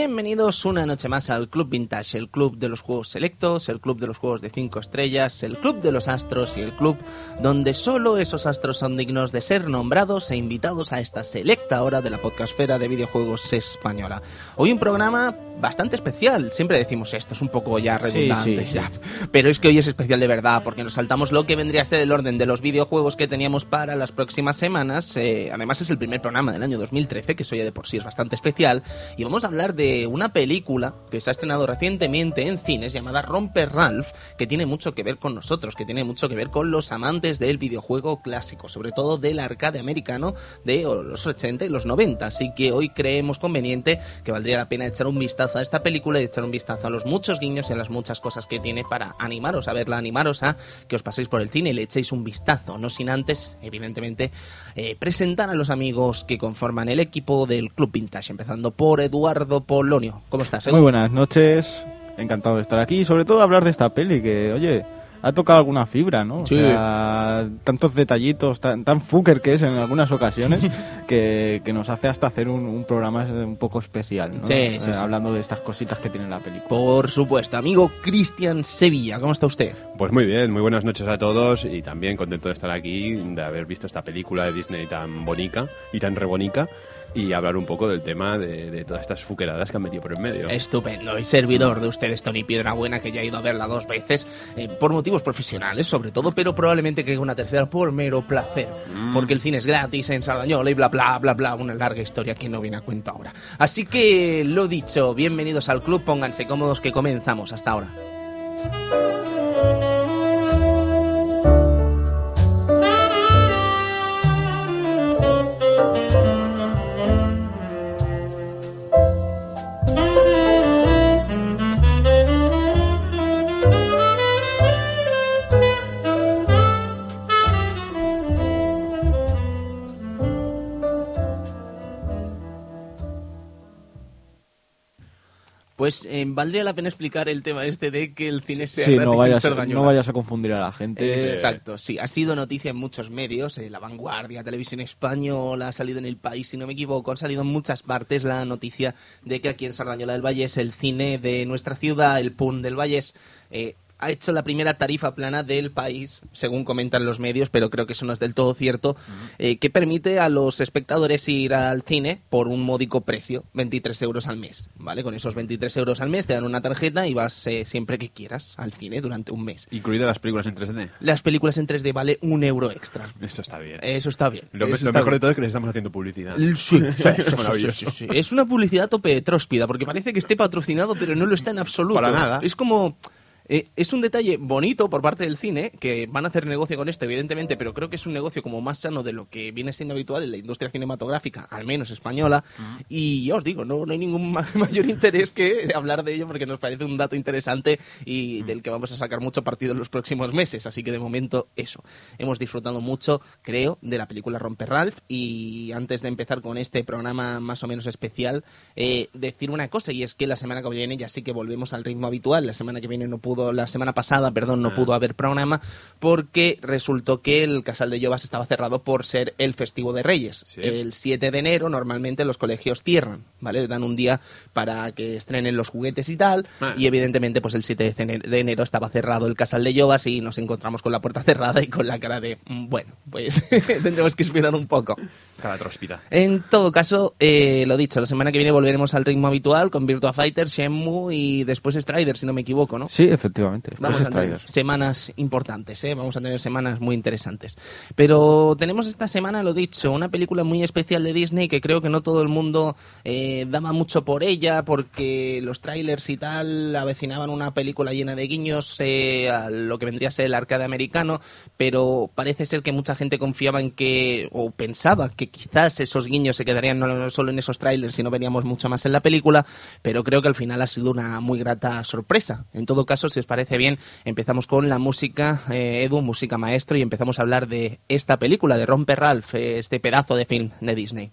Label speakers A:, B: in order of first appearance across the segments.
A: Bienvenidos una noche más al Club Vintage, el club de los juegos selectos, el club de los juegos de 5 estrellas, el club de los astros y el club donde solo esos astros son dignos de ser nombrados e invitados a esta selecta hora de la podcastfera de videojuegos española. Hoy un programa bastante especial, siempre decimos esto, es un poco ya redundante,
B: sí, sí.
A: ya. pero es que hoy es especial de verdad porque nos saltamos lo que vendría a ser el orden de los videojuegos que teníamos para las próximas semanas. Eh, además es el primer programa del año 2013, que eso ya de por sí es bastante especial, y vamos a hablar de una película que se ha estrenado recientemente en cines llamada Romper Ralph, que tiene mucho que ver con nosotros, que tiene mucho que ver con los amantes del videojuego clásico, sobre todo del arcade americano de los 80 y los 90. Así que hoy creemos conveniente que valdría la pena echar un vistazo a esta película y echar un vistazo a los muchos guiños y a las muchas cosas que tiene para animaros a verla, animaros a que os paséis por el cine y le echéis un vistazo, no sin antes, evidentemente, eh, presentar a los amigos que conforman el equipo del Club Vintage, empezando por Eduardo Polonio. ¿Cómo estás? Edu?
B: Muy buenas noches, encantado de estar aquí y sobre todo hablar de esta peli que, oye, ha tocado alguna fibra, ¿no?
A: Sí.
B: O sea, tantos detallitos, tan, tan fucker que es en algunas ocasiones, que, que nos hace hasta hacer un, un programa un poco especial, ¿no?
A: Sí, sí,
B: Eh,
A: sí.
B: Hablando de estas cositas que tiene la película.
A: Por supuesto, amigo Cristian Sevilla, ¿cómo está usted?
C: Pues muy bien, muy buenas noches a todos y también contento de estar aquí, de haber visto esta película de Disney tan bonita y tan rebonica y hablar un poco del tema de, de todas estas fuqueradas que han metido por en medio.
A: Estupendo. Y servidor de ustedes, Tony Piedrabuena, que ya ha ido a verla dos veces, eh, por motivos profesionales, sobre todo, pero probablemente que una tercera por mero placer. Porque el cine es gratis en Sardañola y bla, bla, bla, bla. Una larga historia que no viene a cuento ahora. Así que, lo dicho, bienvenidos al club, pónganse cómodos que comenzamos hasta ahora. Pues eh, valdría la pena explicar el tema este de que el cine sea
B: Sí,
A: gratis
B: no vayas, no vayas a confundir a la gente.
A: Exacto, sí. Ha sido noticia en muchos medios, eh, La Vanguardia, Televisión Española, ha salido en El País, si no me equivoco, ha salido en muchas partes la noticia de que aquí en Sardañola del Vallés, el cine de nuestra ciudad, el PUN del Vallés, eh, ha hecho la primera tarifa plana del país, según comentan los medios, pero creo que eso no es del todo cierto, eh, que permite a los espectadores ir al cine por un módico precio, 23 euros al mes, ¿vale? Con esos 23 euros al mes te dan una tarjeta y vas eh, siempre que quieras al cine durante un mes.
C: Incluidas las películas en 3D.
A: Las películas en 3D vale un euro extra.
C: Eso está bien.
A: Eso está bien.
C: lo
A: eso
C: lo
A: está
C: mejor
A: bien.
C: de todo es que les estamos haciendo publicidad.
A: Sí, sí, sí, sí. Es una publicidad a tope tróspida, porque parece que esté patrocinado, pero no lo está en absoluto.
C: Para nada.
A: Es como... eh, es un detalle bonito por parte del cine, que van a hacer negocio con esto, evidentemente, pero creo que es un negocio como más sano de lo que viene siendo habitual en la industria cinematográfica, al menos española. Y ya os digo, no, no hay ningún ma- mayor interés que hablar de ello, porque nos parece un dato interesante y del que vamos a sacar mucho partido en los próximos meses. Así que de momento, eso. Hemos disfrutado mucho, creo, de la película Romper Ralph. Y antes de empezar con este programa más o menos especial, eh, decir una cosa, y es que la semana que viene ya sí que volvemos al ritmo habitual. La semana que viene no pudo, la semana pasada, perdón, no pudo haber programa, porque resultó que el Casal de Llovas estaba cerrado por ser el festivo de Reyes.
C: Sí.
A: El 7 de enero normalmente los colegios cierran, ¿vale? Dan un día para que estrenen los juguetes y tal,
C: Ah.
A: y evidentemente pues el 7 de ene- de enero estaba cerrado el Casal de Llovas y nos encontramos con la puerta cerrada y con la cara de, "Mm, bueno, pues tendremos que esperar un poco.
C: Cada tróspida.
A: En todo caso, eh, lo dicho, la semana que viene volveremos al ritmo habitual con Virtua Fighter, Shenmue y después Strider, si no me equivoco, ¿no?
B: Sí, efectivamente.
A: Vamos a tener
B: Strider.
A: semanas importantes, ¿eh? vamos a tener semanas muy interesantes. Pero tenemos esta semana, lo dicho, una película muy especial de Disney que creo que no todo el mundo eh, daba mucho por ella porque los trailers y tal avecinaban una película llena de guiños eh, a lo que vendría a ser el arcade americano, pero parece ser que mucha gente confiaba en que, o pensaba que quizás esos guiños se quedarían no solo en esos trailers, sino veríamos mucho más en la película, pero creo que al final ha sido una muy grata sorpresa. En todo caso, si os parece bien, empezamos con la música, eh, Edu, música maestro, y empezamos a hablar de esta película, de Romper Ralph, eh, este pedazo de film de Disney.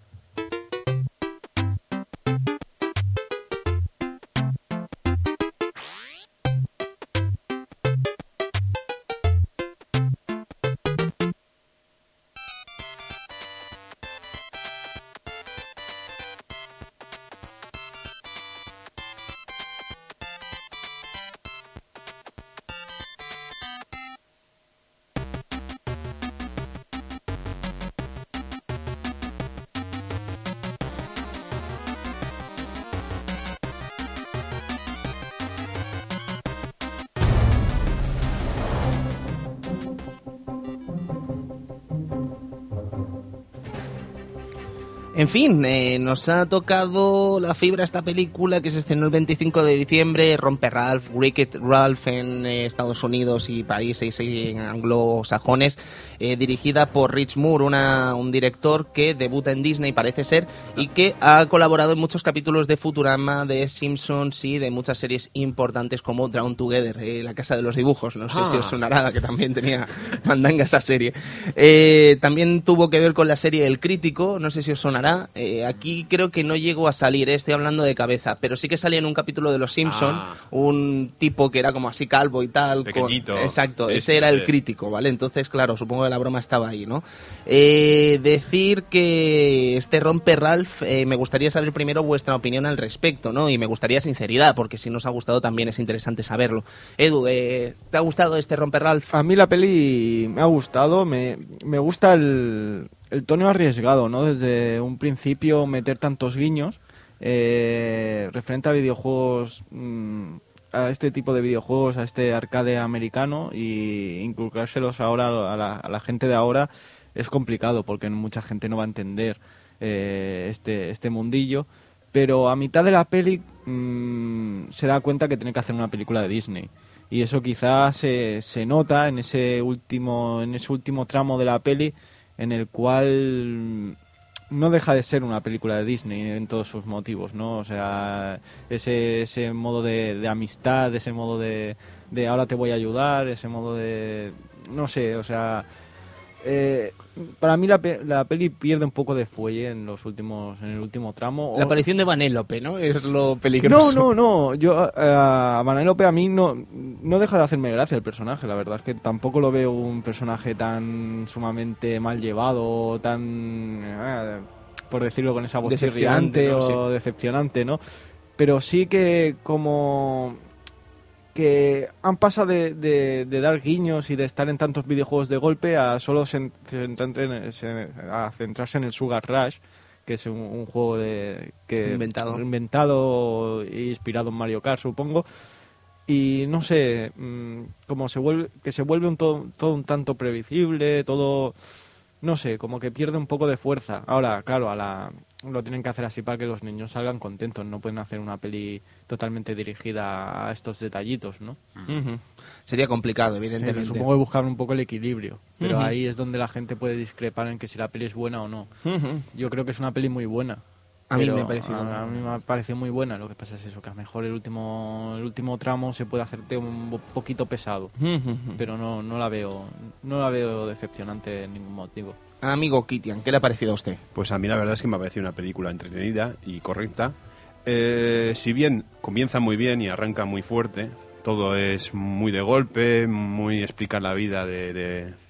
A: En fin, eh, nos ha tocado la fibra esta película que se estrenó el 25 de diciembre, Rompe Ralph, Wicked Ralph en eh, Estados Unidos y países anglosajones, eh, dirigida por Rich Moore, una, un director que debuta en Disney parece ser y que ha colaborado en muchos capítulos de Futurama, de Simpsons y de muchas series importantes como Drown Together, La Casa de los Dibujos, no sé si os sonará, que también tenía mandanga esa serie. también tuvo que ver con la serie El Crítico, no sé si os sonará eh, aquí creo que no llegó a salir, eh, estoy hablando de cabeza, pero sí que salía en un capítulo de Los Simpson ah. un tipo que era como así calvo y tal.
D: Pequeñito.
A: exacto, ese era el crítico, ¿vale? Entonces, claro, supongo que la broma estaba ahí, ¿no? Eh, decir que este rompe Ralph, me gustaría saber primero vuestra opinión al respecto, ¿no? Y me gustaría sinceridad, porque si nos ha gustado también es interesante saberlo. Edu, ¿te ha gustado este rompe Ralph?
B: A mí la peli me ha gustado, me, me gusta el, el tono arriesgado, ¿no? Desde un principio meter tantos guiños eh, referente a videojuegos, mm, a este tipo de videojuegos, a este arcade americano y inculcárselos ahora a la, gente de ahora es complicado porque mucha gente no va a entender eh, este, este mundillo. Pero a mitad de la peli mm, se da cuenta que tiene que hacer una película de Disney y eso quizás se, se nota en ese último en ese último tramo de la peli en el cual no deja de ser una película de Disney en todos sus motivos, ¿no? O sea, ese, ese modo de, amistad, ese modo de, de ahora te voy a ayudar, ese modo de... no sé, o sea eh, para mí la, la, peli pierde un poco de fuelle en los últimos en el último tramo.
A: La aparición de Vanélope, ¿no? Es lo peligroso.
B: No, no, no. Yo eh, a Vanélope a mí no no deja de hacerme gracia el personaje. La verdad es que tampoco lo veo un personaje tan sumamente mal llevado, tan eh, por decirlo con esa voz chirriante o decepcionante, ¿no? Pero sí que como que han pasado de, dar guiños y de estar en tantos videojuegos de golpe a solo a centrarse en el Sugar Rush, que es un, juego de que
A: inventado.
B: inventado e inspirado en Mario Kart, supongo. Y no sé, mm, como se vuelve que se vuelve un todo, todo un tanto previsible, todo no sé, como que pierde un poco de fuerza. Ahora, claro, a la, lo tienen que hacer así para que los niños salgan contentos. No pueden hacer una peli totalmente dirigida a estos detallitos, ¿no?
A: Sería complicado, evidentemente.
B: supongo que buscar un poco el equilibrio. Pero ahí es donde la gente puede discrepar en que si la peli es buena o no. Yo creo que es una peli muy buena.
A: A mí me parece
B: a, mí me parece muy buena. Lo que pasa es eso, que a lo mejor el último el último tramo se puede hacerte un poquito pesado, pero no no la veo no la veo decepcionante en ningún motivo.
A: Amigo Kitian, ¿qué le ha parecido a usted?
D: Pues a mí la verdad es que me ha parecido una película entretenida y correcta. Eh, si bien comienza muy bien y arranca muy fuerte, todo es muy de golpe, muy explicar la vida de,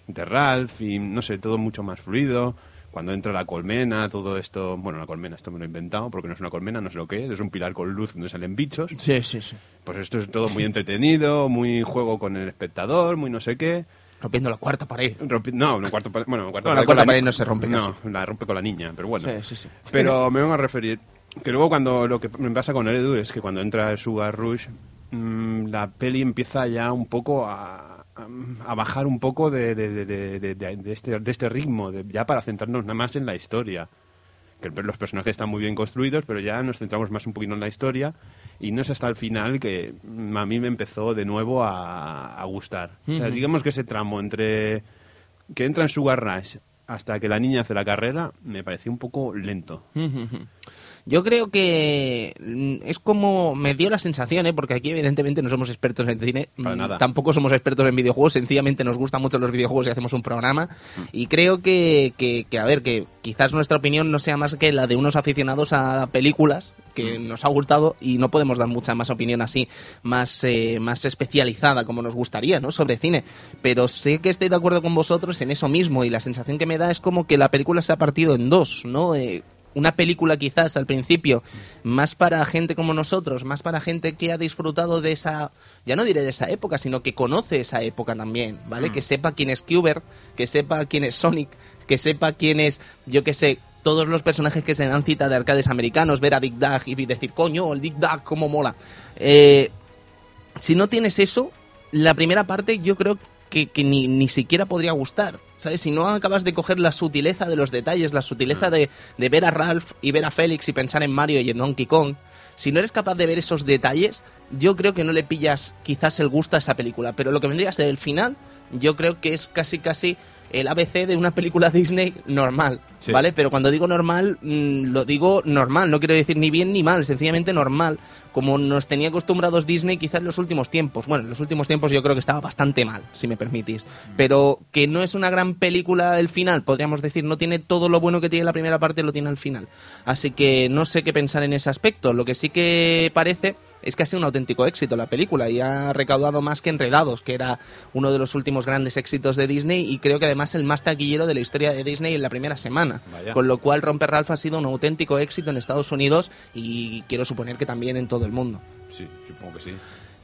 D: de, Ralph y no sé, todo mucho más fluido. Cuando entra la colmena, todo esto, bueno, la colmena, esto me lo he inventado porque no es una colmena, no sé lo que es, es un pilar con luz donde salen bichos.
A: Sí, sí, sí.
D: Pues esto es todo muy entretenido, muy juego con el espectador, muy no sé qué.
A: Rompiendo la cuarta pared.
D: no, la cuarta pared, bueno,
A: la cuarta, no, la pared, no se rompe
D: No, la rompe con la niña, pero bueno.
A: Sí, sí, sí.
D: Pero me vengo a referir que luego cuando lo que me pasa con Edu es que cuando entra el Sugar Rush, mm, la peli empieza ya un poco a, a bajar un poco de, de, de, de, este, de este ritmo, ya para centrarnos nada más en la historia. Que los personajes están muy bien construidos, pero ya nos centramos más un poquito en la historia y no es hasta el final que a mí me empezó de nuevo a, gustar. O sea, digamos que ese tramo entre que entra en Sugar Rush hasta que la niña hace la carrera me pareció un poco lento.
A: Yo creo que mm, es como me dio la sensación, ¿eh? porque aquí evidentemente no somos expertos en cine,
D: mm,
A: tampoco somos expertos en videojuegos, sencillamente nos gustan mucho los videojuegos y hacemos un programa. Mm. Y creo que, que, a ver, que quizás nuestra opinión no sea más que la de unos aficionados a películas que nos ha gustado y no podemos dar mucha más opinión así, más, eh, más especializada como nos gustaría, ¿no? Sobre cine. Pero sé que estoy de acuerdo con vosotros en eso mismo y la sensación que me da es como que la película se ha partido en dos, ¿no? Eh, una película quizás al principio más para gente como nosotros, más para gente que ha disfrutado de esa, ya no diré de esa época, sino que conoce esa época también, ¿vale? Mm. Que sepa quién es Cuber, que sepa quién es Sonic, que sepa quién es, yo qué sé, todos los personajes que se dan cita de arcades americanos, ver a Dick Dug y decir, coño, el Dick Dug, cómo mola. Eh, si no tienes eso, la primera parte yo creo que, que ni, ni siquiera podría gustar. ¿Sabes? Si no acabas de coger la sutileza de los detalles, la sutileza de, de ver a Ralph y ver a Félix y pensar en Mario y en Donkey Kong, si no eres capaz de ver esos detalles, yo creo que no le pillas quizás el gusto a esa película. Pero lo que vendría a ser el final, yo creo que es casi casi el ABC de una película Disney normal,
C: Sí.
A: ¿vale? Pero cuando digo normal, mm, lo digo normal, no quiero decir ni bien ni mal, sencillamente normal, como nos tenía acostumbrados Disney quizás en los últimos tiempos. Bueno, en los últimos tiempos yo creo que estaba bastante mal, si me permitís. Pero que no es una gran película el final, podríamos decir, no tiene todo lo bueno que tiene la primera parte, lo tiene al final. Así que no sé qué pensar en ese aspecto. Lo que sí que parece es que ha sido un auténtico éxito la película y ha recaudado más que Enredados, que era uno de los últimos grandes éxitos de Disney y creo que además el más taquillero de la historia de Disney en la primera semana.
C: Vaya.
A: Con lo cual Romper Ralph ha sido un auténtico éxito en Estados Unidos y quiero suponer que también en todo el mundo.
C: Sí, supongo que sí.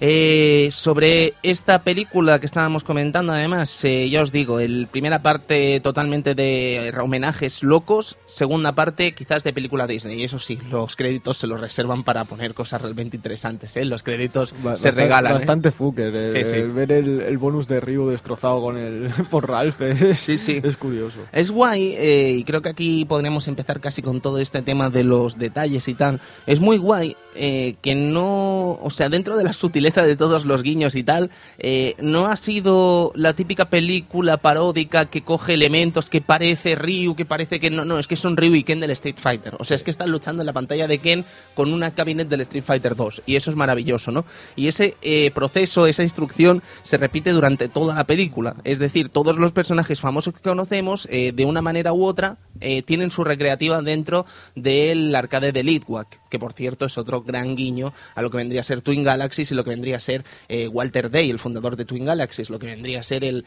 A: Eh, sobre esta película que estábamos comentando, además, eh, ya os digo, el primera parte totalmente de homenajes locos, segunda parte quizás de película Disney. Y eso sí, los créditos se los reservan para poner cosas realmente interesantes. ¿eh? Los créditos
B: Ba-
A: se regalan. ¿eh?
B: Bastante fucker.
A: Sí, sí.
B: ver el, el bonus de Ryu destrozado con el, por Ralph es,
A: Sí, sí.
B: es curioso.
A: Es guay, y creo que aquí podríamos empezar casi con todo este tema de los detalles y tal. Es muy guay eh, que no, o sea, dentro de la sutileza de todos los guiños y tal, eh, no ha sido la típica película paródica que coge elementos que parece Ryu, que parece que no, no, es que son Ryu y Ken del Street Fighter. O sea, es que están luchando en la pantalla de Ken con una cabinet del Street Fighter 2, y eso es maravilloso, ¿no? Y ese eh, proceso, esa instrucción se repite durante toda la película. Es decir, todos los personajes famosos que conocemos, de una manera u otra, tienen su recreativa dentro del arcade de Litwack, que por cierto es otro gran guiño a lo que vendría a ser Twin Galaxies y lo que vendría a ser eh, Walter Day, el fundador de Twin Galaxies, lo que vendría a ser el,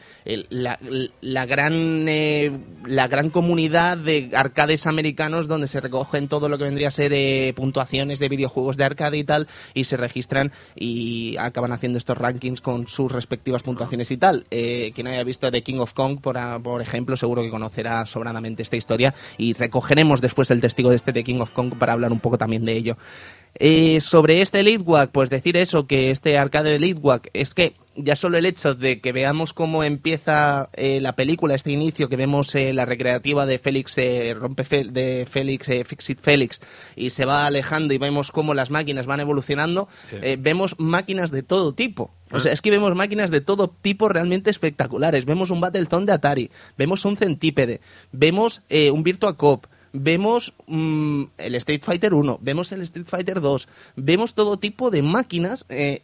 A: la, la gran, eh, la gran comunidad de arcades americanos donde se recogen todo lo que vendría a ser eh, puntuaciones de videojuegos de arcade y tal, y se registran y acaban haciendo estos rankings con sus respectivas puntuaciones y tal. Quien haya visto The King of Kong, por, a- por ejemplo, seguro que conocerá sobradamente esta historia y recogeremos después el testigo de este The King of Kong para hablar un poco también de ello. Eh, sobre este Leadwack, pues decir eso, que este arcade de Leadwack, es que ya solo el hecho de que veamos cómo empieza eh, la película, este inicio, que vemos eh, la recreativa de Félix, eh, rompe Fe- de Félix, Fixit Félix, y se va alejando y vemos cómo las máquinas van evolucionando,
C: Sí.
A: vemos máquinas de todo tipo. O sea, es que vemos máquinas de todo tipo realmente espectaculares. Vemos un Battlezone de Atari, vemos un Centípede, vemos un Virtua Cop, vemos mm, el Street Fighter 1, vemos el Street Fighter 2, vemos todo tipo de máquinas eh,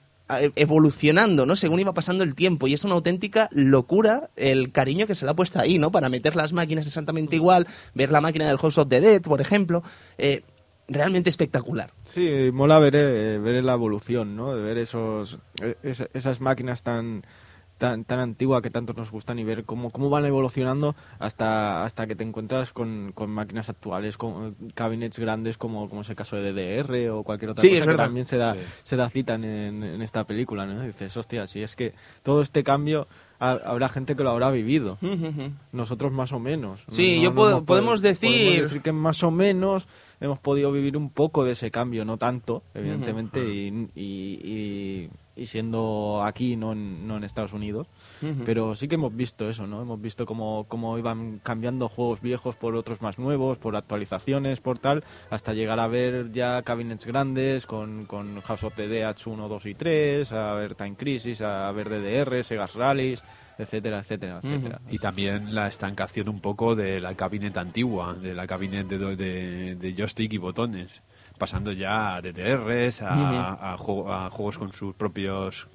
A: evolucionando, ¿no? Según iba pasando el tiempo. Y es una auténtica locura el cariño que se le ha puesto ahí, ¿no? Para meter las máquinas exactamente igual, ver la máquina del House of the Dead, por ejemplo. Eh, realmente espectacular.
B: Sí, mola ver, eh, ver la evolución, ¿no? De ver esos, es- esas máquinas tan, tan, tan antiguas que tanto nos gustan y ver cómo, cómo van evolucionando hasta, hasta que te encuentras con, con máquinas actuales, con cabinets grandes como, como es el caso de DDR o cualquier otra
A: Sí,
B: cosa que también se da,
C: Sí.
B: se da cita en, en esta película, ¿no? Y dices, hostia, si es que todo este cambio ha- habrá gente que lo habrá vivido. Nosotros más o menos.
A: Sí, yo puedo- podemos
B: pod-
A: decir-
B: decir que más o menos hemos podido vivir un poco de ese cambio, no tanto, evidentemente, y, y- y- y siendo aquí, no en, no en Estados Unidos. Pero sí que hemos visto eso, ¿no? Hemos visto cómo, cómo iban cambiando juegos viejos por otros más nuevos, por actualizaciones, por tal, hasta llegar a ver ya cabinets grandes con, con House of the Dead 1, 2 y 3, a ver Time Crisis, a ver DDR, Segas Rallies, etcétera, etcétera, etcétera.
C: Y también la estancación un poco de la cabinet antigua, de la cabinet de, de, de joystick y botones, pasando ya a DDRs, a, a juego- a juegos con sus propios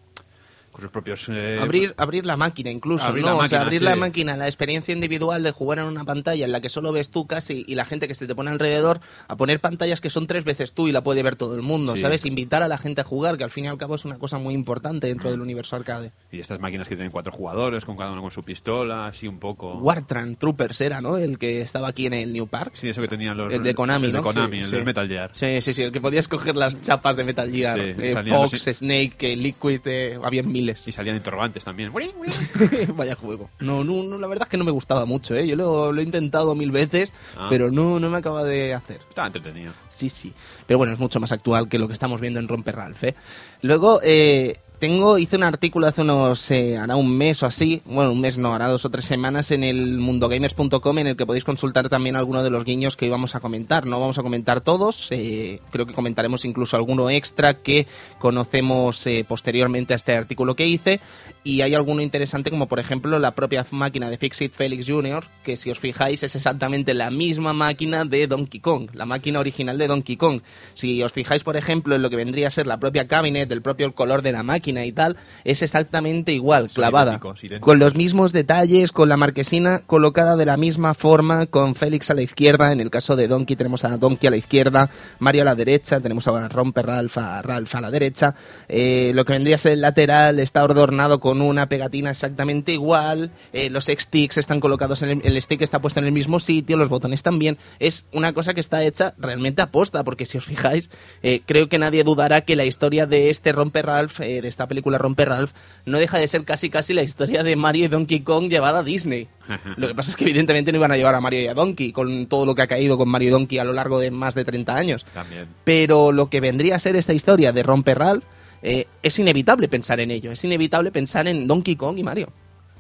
C: con sus propios eh,
A: Abrir, abrir la máquina incluso,
C: Abrir
A: ¿no?
C: la
A: o sea, abrir
C: sí.
A: la máquina, la experiencia individual de jugar en una pantalla en la que solo ves tú casi y la gente que se te pone alrededor a poner pantallas que son tres veces tú y la puede ver todo el mundo,
C: Sí.
A: ¿sabes? Invitar a la gente a jugar, que al fin y al cabo es una cosa muy importante
C: Mm.
A: dentro del universo arcade.
C: y estas máquinas que tienen cuatro jugadores, con cada uno con su pistola, así un poco.
A: Wartran Troopers era, ¿no? El que estaba aquí en el New Park.
C: Sí, eso que tenían los
A: El de Konami,
C: el de
A: ¿no?
C: Konami,
A: Sí,
C: el de Metal Gear.
A: Sí, sí, sí, el que podías coger las chapas de Metal Gear, eh, Fox,
C: los-
A: Snake, eh, Liquid, eh, había miles.
C: Y salían interrogantes también.
A: Vaya juego. No, no, no, la verdad es que no me gustaba mucho, ¿eh? Yo lo, lo he intentado mil veces,
C: Ah.
A: pero no, no me acaba de hacer.
C: Estaba entretenido.
A: Sí, sí. Pero bueno, es mucho más actual que lo que estamos viendo en Romper Ralph, ¿eh? Luego, eh, tengo, hice un artículo hace unos, eh, hará un mes o así, bueno, un mes no, hará dos o tres semanas en el mundogamers.com en el que podéis consultar también algunos de los guiños que íbamos a comentar. No vamos a comentar todos, eh, creo que comentaremos incluso alguno extra que conocemos eh, posteriormente a este artículo que hice y hay alguno interesante como por ejemplo la propia máquina de Fixit Felix Jr., que si os fijáis es exactamente la misma máquina de Donkey Kong, la máquina original de Donkey Kong. Si os fijáis por ejemplo en lo que vendría a ser la propia cabinet, el propio color de la máquina y tal, es exactamente igual, clavada,
D: idénticos, idénticos.
A: con los mismos detalles, con la marquesina colocada de la misma forma, con Félix a la izquierda, en el caso de Donkey tenemos a Donkey a la izquierda, Mario a la derecha, tenemos a Romper Ralph a Ralph a la derecha, eh, lo que vendría a ser el lateral está adornado con una pegatina exactamente igual, eh, los sticks están colocados en el, el stick está puesto en el mismo sitio, los botones también, es una cosa que está hecha realmente a posta, porque si os fijáis, eh, creo que nadie dudará que la historia de este Romper Ralph, eh, de esta película Romper Ralph, no deja de ser casi casi la historia de Mario y Donkey Kong llevada a Disney. Lo que pasa es que evidentemente no iban a llevar a Mario y a Donkey, con todo lo que ha caído con Mario y Donkey a lo largo de más de 30 años.
D: También.
A: Pero lo que vendría a ser esta historia de Romper Ralph, eh, es inevitable pensar en ello, es inevitable pensar en Donkey Kong y Mario.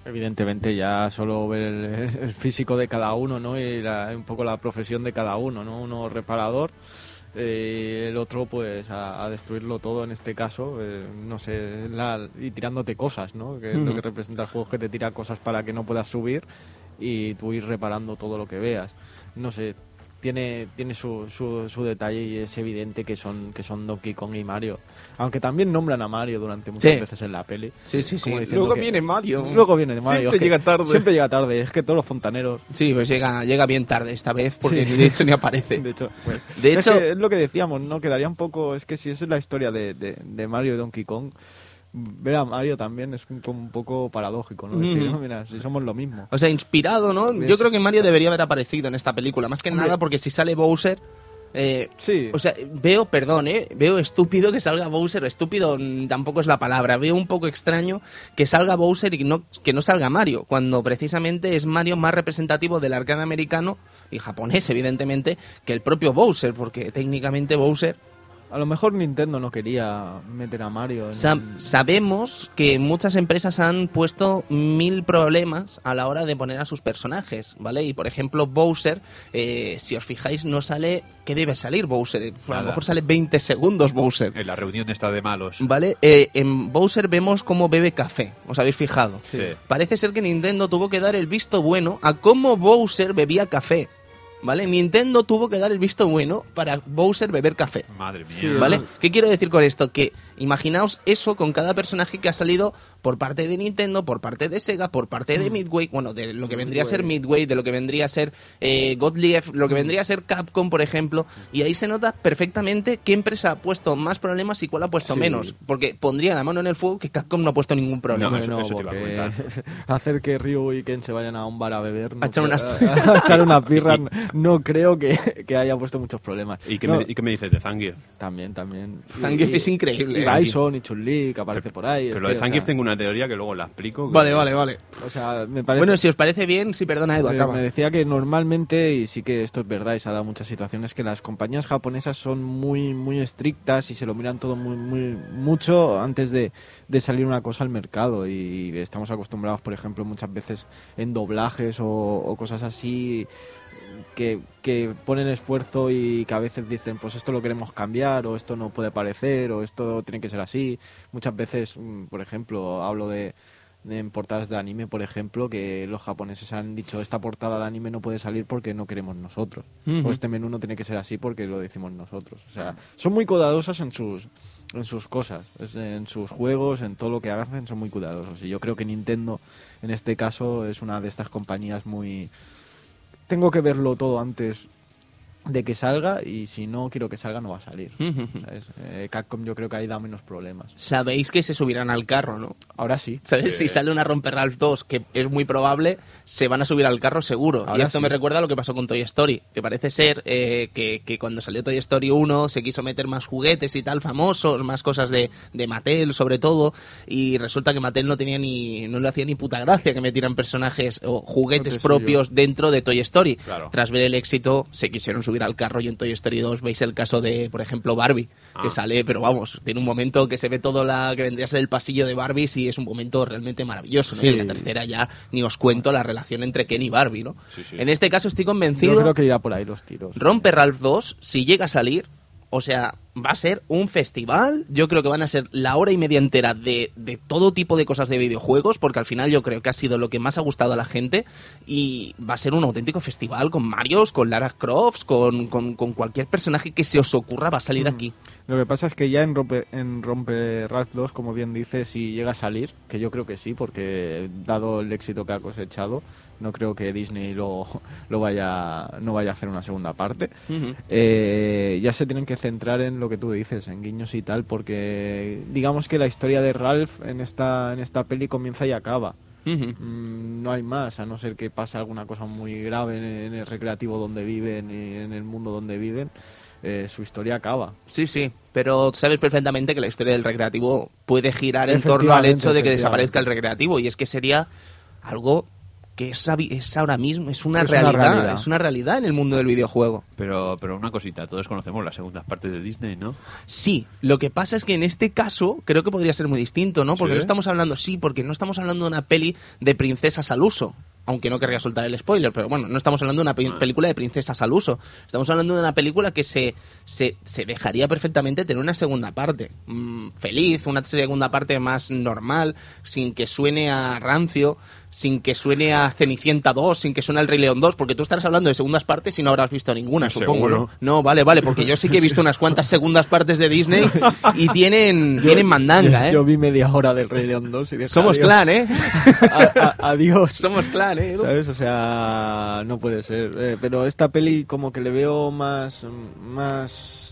B: Evidentemente, ya solo ver el, el físico de cada uno, ¿no? Y la- un poco la profesión de cada uno, ¿no? Uno reparador, eh, el otro, pues, a, a destruirlo todo en este caso, eh, no sé, la- y tirándote cosas, ¿no? Que es lo
A: Ujú.
B: que representa el juego, que te tira cosas para que no puedas subir y tú ir reparando todo lo que veas. No sé, tiene, tiene su, su, su detalle y es evidente que son, que son Donkey Kong y Mario. Aunque también nombran a Mario durante muchas
A: Sí.
B: veces en la peli.
A: Sí, sí, sí. Luego
B: que-
A: viene Mario.
B: Luego viene Mario.
A: Siempre
B: es que
A: llega tarde.
B: Siempre llega tarde. Es que todos los fontaneros.
A: Sí, pues llega, llega bien tarde esta vez, porque
B: Sí.
A: ni de hecho ni aparece.
B: De hecho,
A: De
B: es,
A: hecho-
B: que es lo que decíamos, ¿no? Quedaría un poco. Es que si esa es la historia de, de, de Mario y Donkey Kong, ver a Mario también es un, como un poco paradójico, ¿no? Decir,
A: Ujú.
B: no, mira, si somos lo mismo.
A: O sea, inspirado, ¿no? Yo creo que Mario debería haber aparecido en esta película, más que
B: Hombre.
A: nada porque si sale Bowser... eh,
B: Sí.
A: O sea, veo, perdón, ¿eh? Veo estúpido que salga Bowser. Estúpido mm, tampoco es la palabra. Veo un poco extraño que salga Bowser y no, que no salga Mario, cuando precisamente es Mario más representativo del arcade americano y japonés, evidentemente, que el propio Bowser, porque técnicamente Bowser
B: A lo mejor Nintendo no quería meter a Mario. en-
A: Sa- sabemos que muchas empresas han puesto mil problemas a la hora de poner a sus personajes, ¿vale? Y por ejemplo, Bowser, eh, si os fijáis, no sale. ¿Qué debe salir Bowser? A lo mejor sale 20 segundos Bowser.
D: En la reunión está de malos.
A: ¿Vale? Eh, en Bowser vemos cómo bebe café. ¿Os habéis fijado?
D: Sí.
A: Parece ser que Nintendo tuvo que dar el visto bueno a cómo Bowser bebía café. ¿Vale? Nintendo tuvo que dar el visto bueno para Bowser beber café.
D: Madre mía.
A: ¿Vale? ¿Qué quiero decir con esto? Que imaginaos eso con cada personaje que ha salido por parte de Nintendo, por parte de Sega, por parte de Midway, bueno, de lo que vendría a ser Midway, de lo que vendría a ser eh, Gottlieb, lo que vendría a ser Capcom, por ejemplo, y ahí se nota perfectamente qué empresa ha puesto más problemas y cuál ha puesto
B: Sí.
A: menos, porque pondría la mano en el fuego que Capcom no ha puesto ningún problema.
D: No, eso-
B: no,
D: eso te iba a
B: porque hacer que Ryu y Ken se vayan a un bar a beber, no
A: A echar unas-
B: a echar una pirra, no creo que, que haya puesto muchos problemas.
C: ¿Y qué,
B: No,
C: me, ¿Y qué me dices de Zangief?
B: También, también.
A: Zangief
B: Y-
A: es increíble.
B: Bison y Chun-Li, que aparece por ahí.
C: Pero lo de
B: o
C: Zangief
B: sea,
C: tengo una teoría que luego la explico. que-
A: Vale, vale, vale.
B: O sea, me parece...
A: Bueno, si os parece bien, sí, perdona, Edu, acaba.
B: Me decía que normalmente, y sí que esto es verdad y se ha dado muchas situaciones, que las compañías japonesas son muy muy estrictas y se lo miran todo muy, muy mucho antes de, de salir una cosa al mercado. Y estamos acostumbrados, por ejemplo, muchas veces en doblajes o, o cosas así que, que ponen esfuerzo y que a veces dicen, pues esto lo queremos cambiar, o esto no puede parecer, o esto tiene que ser así. Muchas veces, mm, por ejemplo, hablo de, de en portadas de anime, por ejemplo, que los japoneses han dicho, esta portada de anime no puede salir porque no queremos nosotros. O este menú no tiene que ser así porque lo decimos nosotros. O sea, son muy cuidadosas en sus en sus cosas, en sus juegos, en todo lo que hacen, son muy cuidadosos. Y yo creo que Nintendo, en este caso, es una de estas compañías muy tengo que verlo todo antes de que salga y si no quiero que salga no va a salir. ¿sabes? Eh, Capcom yo creo que ahí da menos problemas.
A: Sabéis que se subirán al carro, ¿no?
B: Ahora sí.
A: ¿Sabes? Si sale una Romper Ralph 2, que es muy probable, se van a subir al carro seguro. y
B: Ahora
A: esto
B: sí.
A: me recuerda a lo que pasó con Toy Story, que parece ser eh, que, que cuando salió Toy Story 1 se quiso meter más juguetes y tal, famosos, más cosas de, de Mattel sobre todo, y resulta que Mattel no tenía ni, no le hacía ni puta gracia que metieran personajes o juguetes
B: soy
A: propios dentro de Toy Story.
D: Claro.
A: Tras ver el éxito, se quisieron subir al carro y en Toy Story 2 veis el caso de, por ejemplo, Barbie, que
D: Ah.
A: sale, pero vamos, tiene un momento que se ve todo la que vendría a ser el pasillo de Barbie y es un momento realmente maravilloso, ¿no?
B: Sí.
A: Y en la tercera ya ni os cuento la relación entre Ken y Barbie, ¿no?
D: Sí, sí.
A: En este caso estoy
B: Yo
A: convencido
B: creo que irá por ahí los tiros.
A: Rompe Ralph 2, si llega a salir, o sea, va a ser un festival. Yo creo que van a ser la hora y media entera de, de todo tipo de cosas de videojuegos, porque al final yo creo que ha sido lo que más ha gustado a la gente. Y va a ser un auténtico festival con Marios, con Lara Crofts, con, con- con cualquier personaje que se os ocurra va a salir aquí.
B: Lo que pasa es que ya en Rompe, en Rompe Ralph 2, como bien dice, si llega a salir, que yo creo que sí, porque dado el éxito que ha cosechado, no creo que Disney lo, lo vaya, no vaya a hacer una segunda parte. Eh, ya se tienen que centrar en lo que tú dices, en guiños y tal, porque digamos que la historia de Ralph en esta, en esta peli comienza y acaba. Mm, no hay más, a no ser que pase alguna cosa muy grave en, en el recreativo donde viven y en el mundo donde viven, eh, su historia acaba.
A: Sí, sí, pero sabes perfectamente que la historia del recreativo puede girar en torno al hecho de que desaparezca el recreativo y es que sería algo que es, es ahora mismo, es una,
B: Es una
A: realidad,
B: realidad.
A: es una realidad en el mundo del videojuego.
D: Pero, pero una cosita, todos conocemos las segundas partes de Disney, ¿no?
A: Sí, lo que pasa es que en este caso creo que podría ser muy distinto, ¿no? Porque
D: ¿Sí?
A: no estamos hablando, sí, porque no estamos hablando de una peli de princesas al uso. Aunque no querría soltar el spoiler, pero bueno, no estamos hablando de una pe- película de princesas al uso. Estamos hablando de una película que se, se, se dejaría perfectamente tener una segunda parte. Mm, feliz, una segunda parte más normal, sin que suene a rancio, sin que suene a Cenicienta 2, sin que suene al Rey León 2, porque tú estarás hablando de segundas partes y no habrás visto ninguna, supongo. ¿no? No, vale, vale, porque yo sí que he visto unas cuantas segundas partes de Disney y tienen, tienen mandanga, ¿eh?
B: Yo vi media hora del Rey León 2 y dije,
A: Somos
B: adiós.
A: clan, ¿eh?
B: A- a- adiós.
A: Somos clan, ¿eh?
B: ¿Sabes? O sea, no puede ser. Eh, pero esta peli como que le veo más más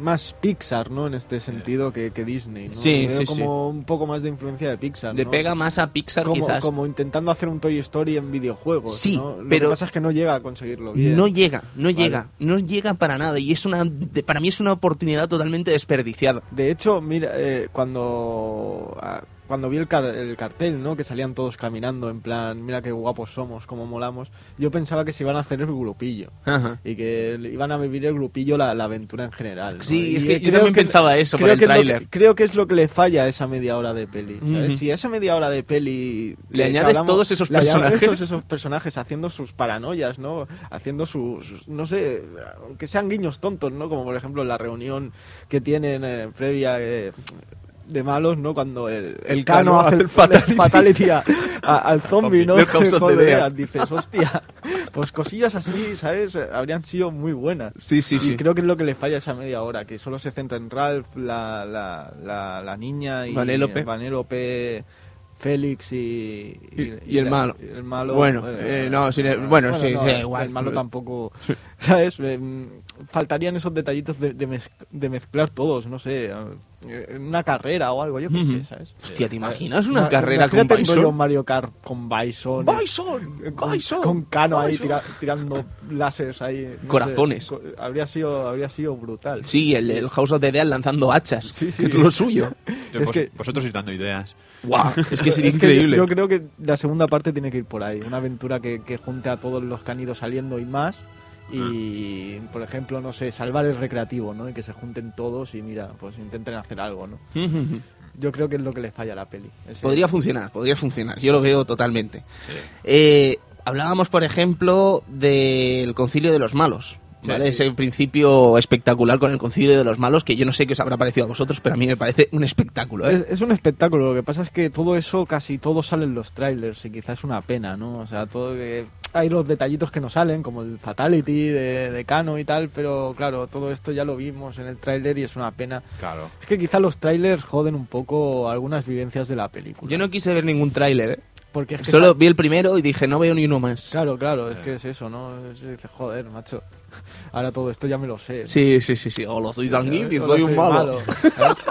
B: más Pixar, ¿no? En este sentido que, que Disney, ¿no?
A: Sí,
B: veo
A: sí,
B: como un poco más de influencia de Pixar,
A: Le
B: ¿no?
A: pega más a Pixar
B: como,
A: quizás.
B: como intentando hacer un Toy Story en videojuegos,
A: Sí,
B: ¿no? Lo
A: pero-
B: que pasa es que no llega a conseguirlo bien.
A: No llega, no
B: Vale.
A: llega, no llega para nada y es una, de- para mí es una oportunidad totalmente desperdiciada.
B: De hecho, mira, eh, cuando ah, cuando vi el, car- el cartel, ¿no? Que salían todos caminando en plan, mira qué guapos somos, cómo molamos. Yo pensaba que se iban a hacer el grupillo
A: Ajá.
B: y que iban a vivir el grupillo la, la aventura en general. ¿no?
A: Sí, es que yo también pensaba eso
B: creo
A: el
B: que que-
A: tráiler.
B: creo que es lo que le falla a esa media hora de peli. Si a esa media hora de peli
A: Le
B: que-
A: añades
B: que
A: todos esos personajes.
B: todos esos personajes haciendo sus paranoias, ¿no? Haciendo sus, sus- no sé, aunque sean guiños tontos, ¿no? Como por ejemplo la reunión que tienen eh, previa eh, de malos, ¿no? Cuando el, el
A: Cano
B: Cano
A: hace
B: el
A: fatality.
B: fatality, a- a- al zombie, ¿no? Joder. Dices, hostia, pues cosillas así, ¿sabes? Habrían sido muy buenas.
A: Sí, sí,
B: y
A: sí.
B: creo que es lo que le falla esa media hora, que solo se centra en Ralph, la, la, la, la niña y
A: Vanélope.
B: Vanélope, Félix y,
A: Y- y el
B: la-
A: malo.
B: y el malo,
A: Bueno, eh, no, sin el- bueno, sí, sí,
B: el-
A: igual.
B: El malo tampoco, ¿sabes? Eh, faltarían esos detallitos de, de, mez- de mezclar todos, no sé, eh, una carrera o algo, yo qué sé,
A: Ujú.
B: ¿sabes?
A: Hostia, ¿te imaginas una
B: Ma-
A: carrera con Bison?
B: Mario Kart con Bison.
A: Bison,
B: eh, con,
A: Bison,
B: con Cano ahí
A: Bison.
B: tira- tirando láseres ahí. no sé,
A: Corazones.
B: co- habría sido habría sido brutal.
A: Sí, el, el House of the Dead lanzando hachas,
B: Sí, sí.
A: que es lo suyo.
D: Yo,
B: Es
D: vos-
B: que-
D: Vosotros ir dando ideas.
A: Guau, es que sería
B: Es que yo-
A: increíble.
B: yo, creo que la segunda parte tiene que ir por ahí. Una aventura que, que junte a todos los que han ido saliendo y más. Y, por ejemplo, no sé, salvar el recreativo, ¿no? Y que se junten todos y mira, pues intenten hacer algo, ¿no? Yo creo que es lo que le falla a la peli. Ese-
A: Podría funcionar, podría funcionar. Yo lo veo totalmente. Eh, hablábamos, por ejemplo, del concilio de los malos. ¿Vale?
D: Sí, sí.
A: Ese principio espectacular con el concilio de los malos, que yo no sé qué os habrá parecido a vosotros, pero a mí me parece un espectáculo. ¿eh?
B: Es, es un espectáculo, lo que pasa es que todo eso, casi todo sale en los trailers y quizás es una pena, ¿no? O sea, todo que... Hay los detallitos que no salen, como el Fatality de, de Kano y tal, pero claro, todo esto ya lo vimos en el tráiler y es una pena.
D: Claro.
B: Es que quizás los trailers joden un poco algunas vivencias de la película.
A: Yo no quise ver ningún tráiler, ¿eh?
B: Porque es que
A: Solo vi el primero y dije, no veo ni uno más.
B: Claro, claro, es que es eso, ¿no? Es- dices, joder, macho. Ahora todo esto ya me lo sé.
A: Sí, sí, sí, sí. Hola, soy Zangief y soy un malo.
B: ¿sabes?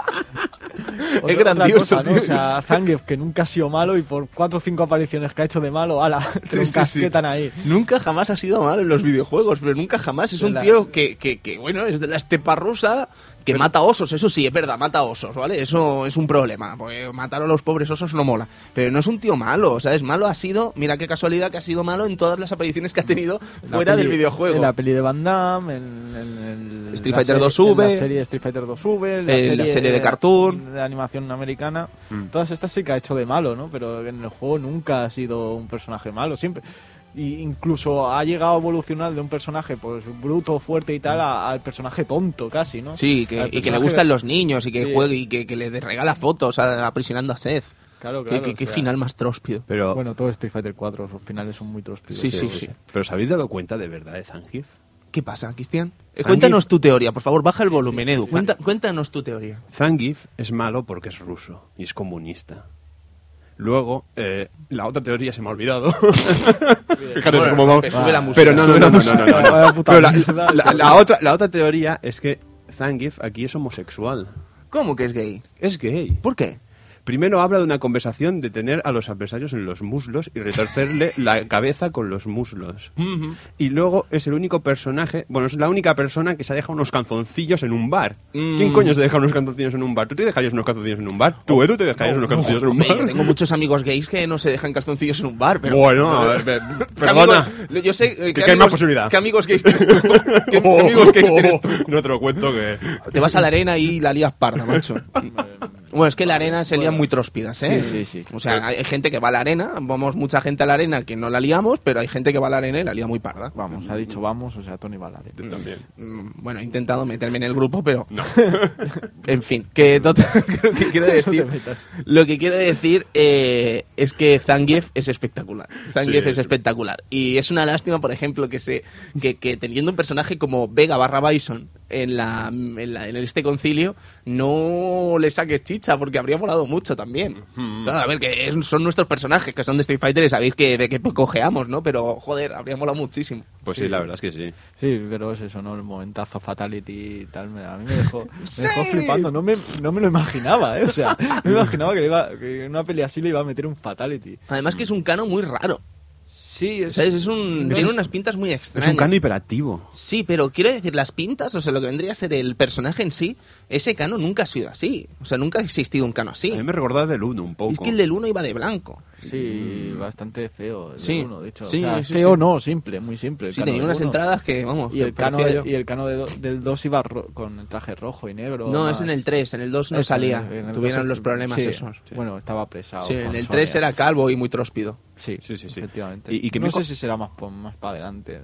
B: Otra-
A: grandioso,
B: cosa, ¿no?
A: tío.
B: O sea, Zangief, que nunca ha sido malo y por cuatro o cinco apariciones que ha hecho de malo, ala, te
A: Sí, sí,
B: ahí.
A: Nunca jamás ha sido malo en los videojuegos, pero nunca jamás. Es
B: De
A: un
B: la-
A: tío que, que, que, bueno, es de la estepa rusa, Que mata osos, eso sí, es verdad, mata osos, ¿vale? Eso es un problema, porque matar a los pobres osos no mola. Pero no es un tío malo, ¿sabes? Malo ha sido, mira qué casualidad que ha sido malo en todas las apariciones que ha tenido
B: la
A: fuera del videojuego.
B: En la peli de Van Damme, en, en- en
A: Street
B: la
A: Fighter
B: serie-
A: 2V,
B: en la serie Street Fighter 2V, la,
A: en
B: serie,
A: la serie de cartoon.
B: de animación americana.
C: Mm.
B: Todas estas sí que ha hecho de malo, ¿no? Pero en el juego nunca ha sido un personaje malo, siempre. Y incluso ha llegado a evolucionar de un personaje pues bruto, fuerte y tal, a- al personaje tonto casi, ¿no?
A: Sí, que, y que le gustan los niños y que
B: Sí.
A: juegue y que, que le regala fotos a- aprisionando a Seth.
B: Claro, claro.
A: qué,
B: o
A: qué
B: sea,
A: final más tróspido.
D: Pero,
B: Bueno, todo Street Fighter 4, los finales son muy tróspidos.
A: Sí, sí, sí.
D: ¿Pero os habéis dado cuenta de verdad de Zangief?
A: ¿Qué pasa, Cristian? Eh, cuéntanos tu teoría, por favor, baja el volumen,
B: sí,
A: Edu.
B: sí.
A: Cuenta- cuéntanos tu teoría.
C: Zangief es malo porque es ruso y es comunista. Luego, eh, la otra teoría se me ha olvidado. Fíjate
A: Bueno,
C: cómo vamos.
A: sube la música,
C: Pero no, no, no, no, no, no, no.
B: Vaya puta
C: Pero la,
B: mierda.
C: la- la otra, la otra teoría es que Zangief aquí es homosexual.
A: ¿Cómo que es gay?
C: Es gay.
A: ¿Por qué?
C: Primero habla de una conversación de tener a los adversarios en los muslos y retorcerle la cabeza con los muslos. Y luego es el único personaje, bueno, es la única persona que se ha dejado unos calzoncillos en un bar.
A: Mm.
C: ¿Quién coño se deja unos calzoncillos en un bar? ¿Tú te dejarías unos calzoncillos en un bar? ¿Tú, Edu, te dejarías unos calzoncillos en un bar?
A: yo tengo muchos amigos gays que no se dejan calzoncillos en un bar, pero...
C: Bueno, ver, pe-
A: ¿Qué
C: perdona.
A: amigos- yo sé eh,
C: Que-
A: ¿qué
C: que hay más posibilidad.
A: ¿Qué amigos gays tienes tú? ¿Qué, qué amigos gays tienes tú?
C: No te lo cuento que...
A: Te vas a la arena y la lías parda, macho. Bueno, es que la arena se muy tróspidas, ¿eh?
B: Sí, sí, sí.
A: O sea, hay gente que va a la arena, vamos mucha gente a la arena que no la liamos, pero hay gente que va a la arena y la lía muy parda.
B: Vamos, ha dicho vamos, o sea, Tony Balare.
C: Yo también.
A: Mm, Bueno, he intentado meterme en el grupo, pero... en fin, que total, lo que quiero decir,
B: te metas.
A: lo que quiero decir eh, es que Zangief es espectacular. Zangief
C: Sí.
A: es espectacular. Y es una lástima, por ejemplo, que se que, que teniendo un personaje como Vega barra Bison en, la, en, la- en este concilio, no le saques chicha, porque habría molado mucho también. Claro, a ver, que es- son nuestros personajes, que son de Street Fighter, y sabéis que de qué cojeamos, ¿no? Pero, joder, habría molado muchísimo.
D: Pues sí, la verdad es que sí.
B: Sí, pero es eso, ¿no? El momentazo Fatality y tal, me- a mí me dejó, me dejó flipando. No me, no me lo imaginaba, ¿eh? O sea, no me imaginaba que, le iba, que en una pelea así le iba a meter un Fatality.
A: Además que es un cano muy raro.
B: Sí, es...
A: ¿Sabes? Es un,
B: no
A: tiene
B: es-
A: unas pintas muy
C: Es
A: extrañas.
C: un cano hiperactivo.
A: Sí, pero quiero decir, las pintas, o sea, lo que vendría a ser el personaje en sí, ese cano nunca ha sido así. O sea, nunca ha existido un cano así.
C: A mí me recordaba del 1 un poco.
A: Es que el del 1 iba de blanco.
B: Sí, bastante feo. El
A: Sí,
B: uno, de hecho.
A: sí,
B: O sea,
A: sí,
B: feo
A: sí.
B: no, simple, muy simple. el
A: Sí, tenía unas
B: uno.
A: entradas que, vamos,
B: Y el cano, de- y el cano de do- del 2 iba ro- con el traje rojo y negro.
A: No,
B: más-
A: es en el 3, en el 2 no
B: Eso,
A: salía. Tuvieron
B: dos
A: los problemas
B: sí,
A: esos.
B: Bueno, estaba apresado.
A: Sí, en el 3
B: Sonia.
A: era calvo y muy tróspido.
B: Sí,
C: Sí, sí, sí.
B: efectivamente.
C: Y- y que
B: no
C: me
B: sé si será más, más para adelante,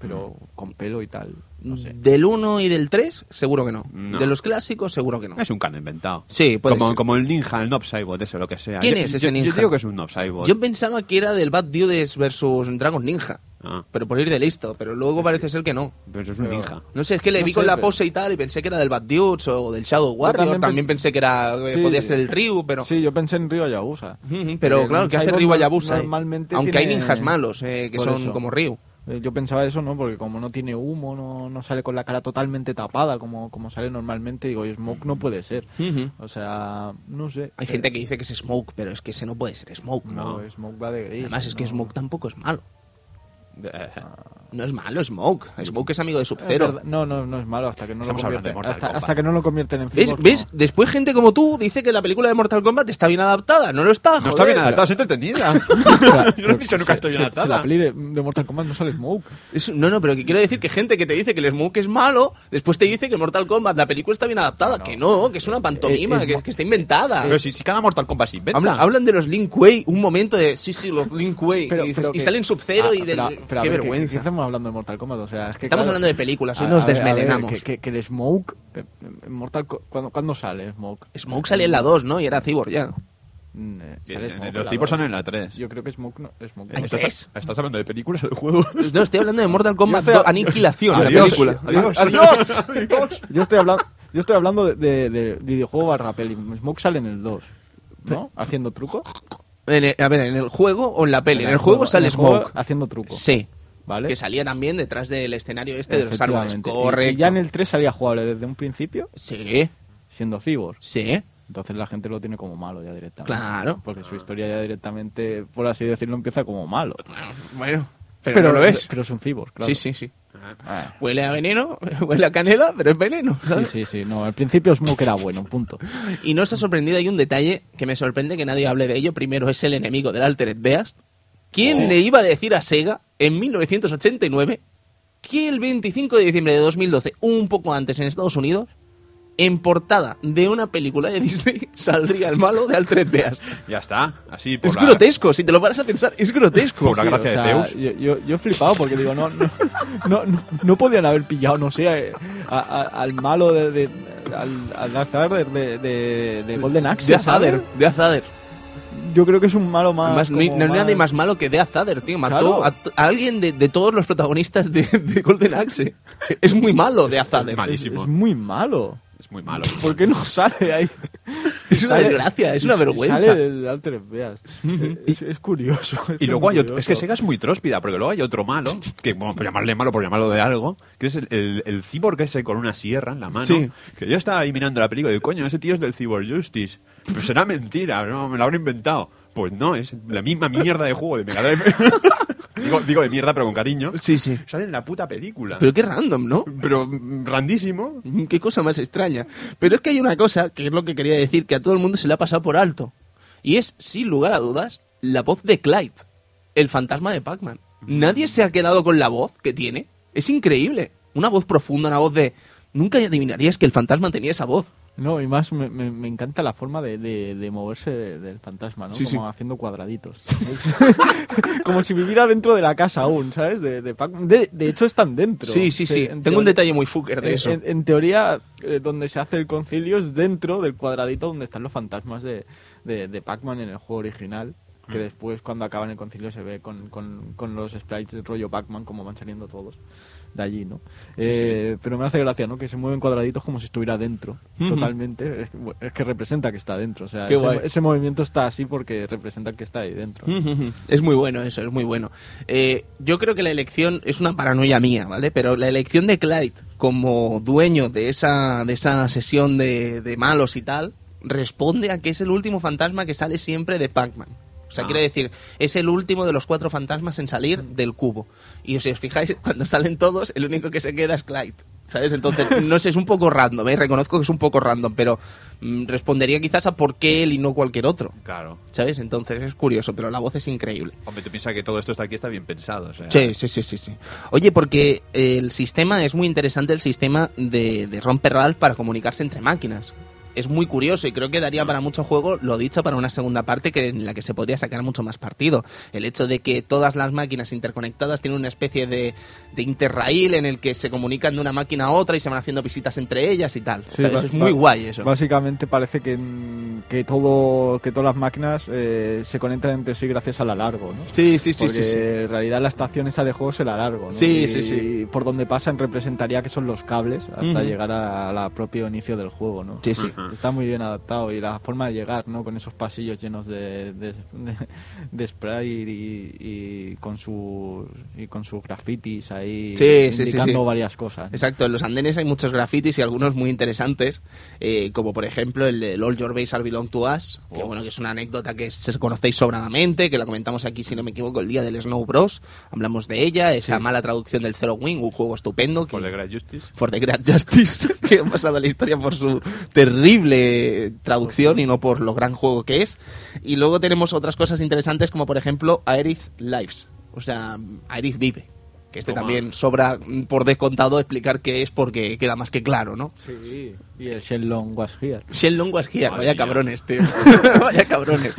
B: pero con pelo y tal. No sé.
A: Del 1 y del 3, seguro que no.
C: No.
A: De los clásicos, seguro que no.
C: Es un cano inventado.
A: Sí, puede
C: como,
A: ser.
C: como el ninja, el Noob Saibot, ese, lo que sea.
A: ¿Quién
C: Yo-
A: es ese
C: yo-
A: ninja?
C: Yo digo que es un Saibot.
A: Yo pensaba que era del Bad Dudes versus Dragon Ninja.
C: Ah,
A: Pero por ir de listo, pero luego parece ser que no.
C: pero eso es un
B: Pero-
C: ninja.
A: No sé, es que le
B: No
A: vi
B: sé,
A: con la
B: pero-
A: pose y tal y pensé que era del Bad Dudes o del Shadow Warrior.
B: también
A: También,
B: pen-
A: pensé que era eh,
B: Sí.
A: podía ser el Ryu, pero...
B: Sí, yo pensé en Ryo Hayabusa.
A: Ujú, Pero
B: Eh,
A: claro, que hace Ryu
B: no-
A: Hayabusa. eh.
B: normalmente
A: Aunque hay
B: tiene-
A: ninjas malos, eh, que
B: Por
A: son
B: eso.
A: como Ryu.
B: Eh, Yo pensaba eso, ¿no? Porque como no tiene humo, no, no sale con la cara totalmente tapada como, como sale normalmente, digo, y Smoke no puede ser. O sea, no sé.
A: Hay gente que dice que es Smoke, pero es que ese no puede ser Smoke.
B: No,
A: No.
B: Smoke va de gris.
A: Además es que. Smoke tampoco es malo.
C: Eh,
A: No es malo Smoke. Smoke es amigo de Sub-Zero.
B: No, no, no es malo hasta que no
C: Estamos
B: lo
C: de
B: convierten.
C: Mortal
B: Hasta, hasta que no lo convierten en
A: ¿Ves? ¿Ves?
B: no.
A: Después gente como tú dice que la película de Mortal Kombat está bien adaptada. No lo está,
C: no
A: joder.
C: está bien adaptada, es entretenida. Yo no he dicho nunca
B: se-
C: estoy bien
B: se-
C: adaptada.
B: se la peli de, de Mortal Kombat no sale Smoke.
A: Es- no, no, pero que quiero decir que gente que te dice que el Smoke es malo, después te dice que Mortal Kombat, la película está bien adaptada.
B: No.
A: Que no, que es una pantomima,
B: Eh,
A: que, está inventada.
C: Pero si, si cada Mortal Kombat se inventa.
A: Hablan, hablan de los Link Way, un momento de, sí, sí, los Link Way.
B: Pero-
A: y, dices,
B: pero
A: y
B: que-
A: salen Sub-Zero
B: Ah,
A: y del...
B: pero- pero a
A: qué
B: ver, ¿qué-
A: vergüenza.
B: ¿qué estamos hablando de Mortal Kombat? O sea, es que,
A: Estamos
B: claro,
A: hablando de películas, hoy
B: a-
A: nos
B: a ver, a ver,
A: desmelenamos.
B: que, que- que el Smoke. eh, en Mortal ¿cuándo, ¿Cuándo sale Smoke?
A: Smoke salía en la 2, ¿no? Y era Cyborg ya.
B: Mm, eh, sale Smoke
D: los
B: la
D: tipos son en la 3.
B: Yo creo que Smoke no. Smoke no.
A: ¿qué
C: ¿Estás,
A: es?
C: ¿Estás hablando de películas o de juegos?
A: No, estoy hablando de Mortal Kombat
B: estoy-
A: 2, Aniquilación, la
C: Adiós,
A: película.
C: adiós,
A: adiós.
C: adiós.
B: Yo estoy hablando, yo estoy hablando de, de- de videojuego barra peli. Smoke sale en el 2. ¿No? Haciendo trucos.
A: En el- a ver, ¿en el juego o en la peli? En el juego sale
B: juego
A: Smoke.
B: Haciendo trucos.
A: Sí.
B: ¿Vale?
A: Que salía también detrás del escenario este de los árboles.
B: Y-
A: Correcto.
B: Y ya en el 3 salía jugable desde un principio,
A: Sí,
B: siendo cyborg.
A: sí.
B: Entonces la gente lo tiene como malo ya directamente.
A: Claro.
B: Porque su historia ya directamente, por así decirlo, empieza como malo.
A: Bueno, pero, no lo es.
B: Pero es un cyborg, claro.
A: Sí, sí, sí.
B: Ah.
A: Huele a veneno, huele a canela, pero es veneno.
B: Sí,
A: ¿sabes?
B: sí, sí. No, al principio Smoke era bueno, punto.
A: Y no os ha sorprendido, hay un detalle que me sorprende que nadie hable de ello. Primero es el enemigo del Altered Beast. ¿Quién le iba a decir a Sega en 1989 que el 25 de diciembre de 2012, un poco antes en Estados Unidos, en portada de una película de Disney saldría el malo de Altered Beast?
D: Ya está, así por
A: Es
D: la-
A: grotesco, si te lo paras a pensar, es grotesco.
D: Por la gracia
B: o sea,
D: de Zeus.
B: Yo, yo, yo he flipado porque digo, no, no, no, no, no podían haber pillado, no sé, a- a- al malo de, de- al, al de, de, de Golden Axe.
A: De. Azader, de Azader.
B: Yo creo que es un malo más.
A: No, hay-
B: como
A: no hay nadie más malo que de Azader, tío. Mató
B: Claro.
A: a, alguien de, de todos los protagonistas de, de Golden Axe. Es muy malo de Azader.
B: Es,
D: Malísimo.
B: es muy malo.
D: Es muy malo.
B: ¿Por qué no sale ahí?
A: Es una
B: Sale-
A: desgracia, es una vergüenza.
B: Sale del Altered Beast. es, es curioso.
D: Y luego hay otro, es que. Sega es muy tróspida, porque luego hay otro malo, que bueno, por llamarle malo, por llamarlo de algo, que es el, el, el cyborg ese con una sierra en la mano.
A: Sí.
D: Que yo estaba ahí mirando la película y digo, coño, ese tío es del Cyborg Justice. Pero será mentira, no, me lo habrán inventado. Pues no, es la misma mierda de juego de Mega Drive. Digo, digo de mierda, pero con cariño.
A: Sí, sí.
D: Sale en la puta película.
A: Pero qué random, ¿no?
D: Pero mm, randísimo.
A: Qué cosa más extraña. Pero es que hay una cosa, que es lo que quería decir, que a todo el mundo se le ha pasado por alto. Y es, sin lugar a dudas, la voz de Clyde, el fantasma de Pac-Man. Nadie se ha quedado con la voz que tiene. Es increíble. Una voz profunda, una voz de... Nunca adivinarías que el fantasma tenía esa voz.
B: No, y más me, me- me encanta la forma de, de- de moverse de- del fantasma, ¿no?
A: Sí,
B: Como
A: sí.
B: haciendo cuadraditos. Como si viviera dentro de la casa aún, ¿sabes? De, de, hecho, están dentro.
A: Sí, sí, sí.
B: en
A: Tengo un detalle muy fucker de
B: en-
A: eso.
B: En, en teoría, eh, donde se hace el concilio es dentro del cuadradito donde están los fantasmas de, de, Pac-Man en el juego original. Que
A: Mm.
B: después, cuando acaba en el concilio, se ve con, con, con los sprites del rollo Pac-Man, como van saliendo todos de allí, ¿no? Eh, Pero me hace gracia, ¿no? Que se mueven cuadraditos como si estuviera dentro, totalmente. Es, que- es que representa que está dentro. O sea, ese movimiento está así porque representa que está ahí dentro.
A: Es muy bueno eso, es muy bueno. Eh, yo creo que la elección es una paranoia mía, ¿vale? Pero la elección de Clyde como dueño de esa, de esa sesión de, de malos y tal, responde a que es el último fantasma que sale siempre de Pac-Man. O sea,
D: Ah.
A: quiere decir, es el último de los cuatro fantasmas en salir del cubo. Y si os fijáis, cuando salen todos, el único que se queda es Clyde. ¿Sabes? Entonces, no sé, es un poco random, ¿eh? Reconozco que es un poco random, pero mm, respondería quizás a por qué él y no cualquier otro.
D: Claro.
A: ¿Sabes? Entonces es curioso, pero la voz es increíble.
D: Hombre, tú piensas que todo esto está aquí está bien pensado. O sea,
A: Sí, sí, sí, sí, sí. Oye, porque el sistema es muy interesante, el sistema de, de romper Ralph para comunicarse entre máquinas. Es muy curioso y creo que daría para mucho juego, lo dicho, para una segunda parte que en la que se podría sacar mucho más partido. El hecho de que todas las máquinas interconectadas tienen una especie de, de interrail en el que se comunican de una máquina a otra y se van haciendo visitas entre ellas y tal. Es muy guay eso.
B: Básicamente parece que, que todo que todas las máquinas eh, se conectan entre sí gracias al alargo, ¿no?
A: Sí, sí, sí,
B: Porque
A: sí, sí.
B: en realidad la estación esa de juego es el alargo, ¿no?
A: Sí,
B: y,
A: sí, sí.
B: y por donde pasan representaría que son los cables hasta
A: Ujú.
B: llegar a la propio inicio del juego, ¿no?
A: Sí, sí.
B: Está muy bien adaptado y la forma de llegar, ¿no? Con esos pasillos llenos de, de, de- de spray y, y con sus y con sus grafitis ahí
A: Sí, sí, sí,
B: indicando
A: sí.
B: varias cosas. ¿no?
A: Exacto, en los andenes hay muchos grafitis y algunos muy interesantes, eh, como por ejemplo el de All Your Base Are Belong to Us, que
D: Oh.
A: bueno, que es una anécdota que se conocéis sobradamente, que la comentamos aquí, si no me equivoco, el día del Snow Bros. Hablamos de ella, esa mala traducción del Zero Wing, un juego estupendo. Que,
D: For the Great Justice.
A: For the Great Justice, que ha pasado la historia por su terrible traducción y no por lo gran juego que es. Y luego tenemos otras cosas interesantes como por ejemplo Aerith Lives, o sea, Aerith vive. Que este
D: Toma.
A: también sobra mm, por descontado explicar qué es porque queda más que claro, ¿no?
B: Sí, y el Shenlong was here.
A: Shenlong was here, vaya cabrones, tío. vaya cabrones.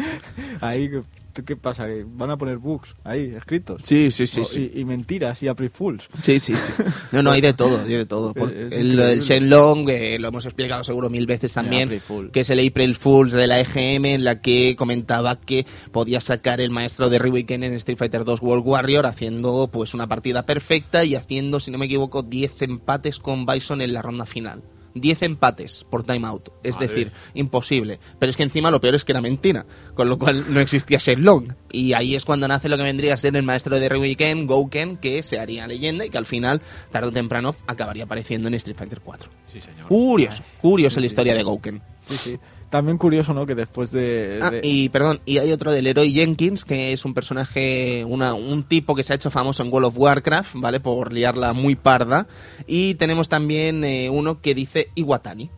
B: Ahí, ¿qué- ¿qué pasa? ¿Que ¿Van a poner bugs ahí escritos?
A: Sí, sí, sí,
B: O-
A: sí.
B: Y, y mentiras y April Fools.
A: Sí, sí, sí. No, no, hay de todo, hay de todo. Por-
B: Es- es
A: el-. Shenlong, eh, lo hemos explicado seguro mil veces también, que es el April Fools de la EGM, en la que comentaba que podía sacar el maestro de Ryuken en Street Fighter 2 World Warrior haciendo pues una partida perfecta y haciendo, si no me equivoco, 10 empates con Bison en la ronda final. 10 empates por timeout, es
D: Madre.
A: decir, imposible. Pero es que encima lo peor es que era mentira, con lo cual no existía Shenlong. Y ahí es cuando nace lo que vendría a ser el maestro de Ryuken, Gouken, que se haría leyenda y que al final, tarde o temprano, acabaría apareciendo en Street Fighter 4.
D: Sí, señor.
A: Curioso, curioso la historia de Gouken.
B: Sí, sí. También curioso, ¿no? Que después de...
A: Ah,
B: de-
A: y perdón, y hay otro del héroe Jenkins, que es un personaje, una, un tipo que se ha hecho famoso en World of Warcraft, ¿vale? Por liarla muy parda. Y tenemos también eh, uno que dice Iwatani,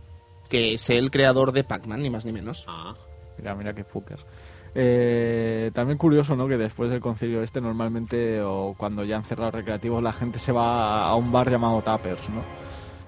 A: que es el creador de Pac-Man, ni más ni menos.
D: Ah.
B: Mira, mira qué fucker. Eh, también curioso, ¿no? Que después del concilio este, normalmente, o cuando ya han cerrado recreativos, la gente se va a un bar llamado Tappers, ¿no?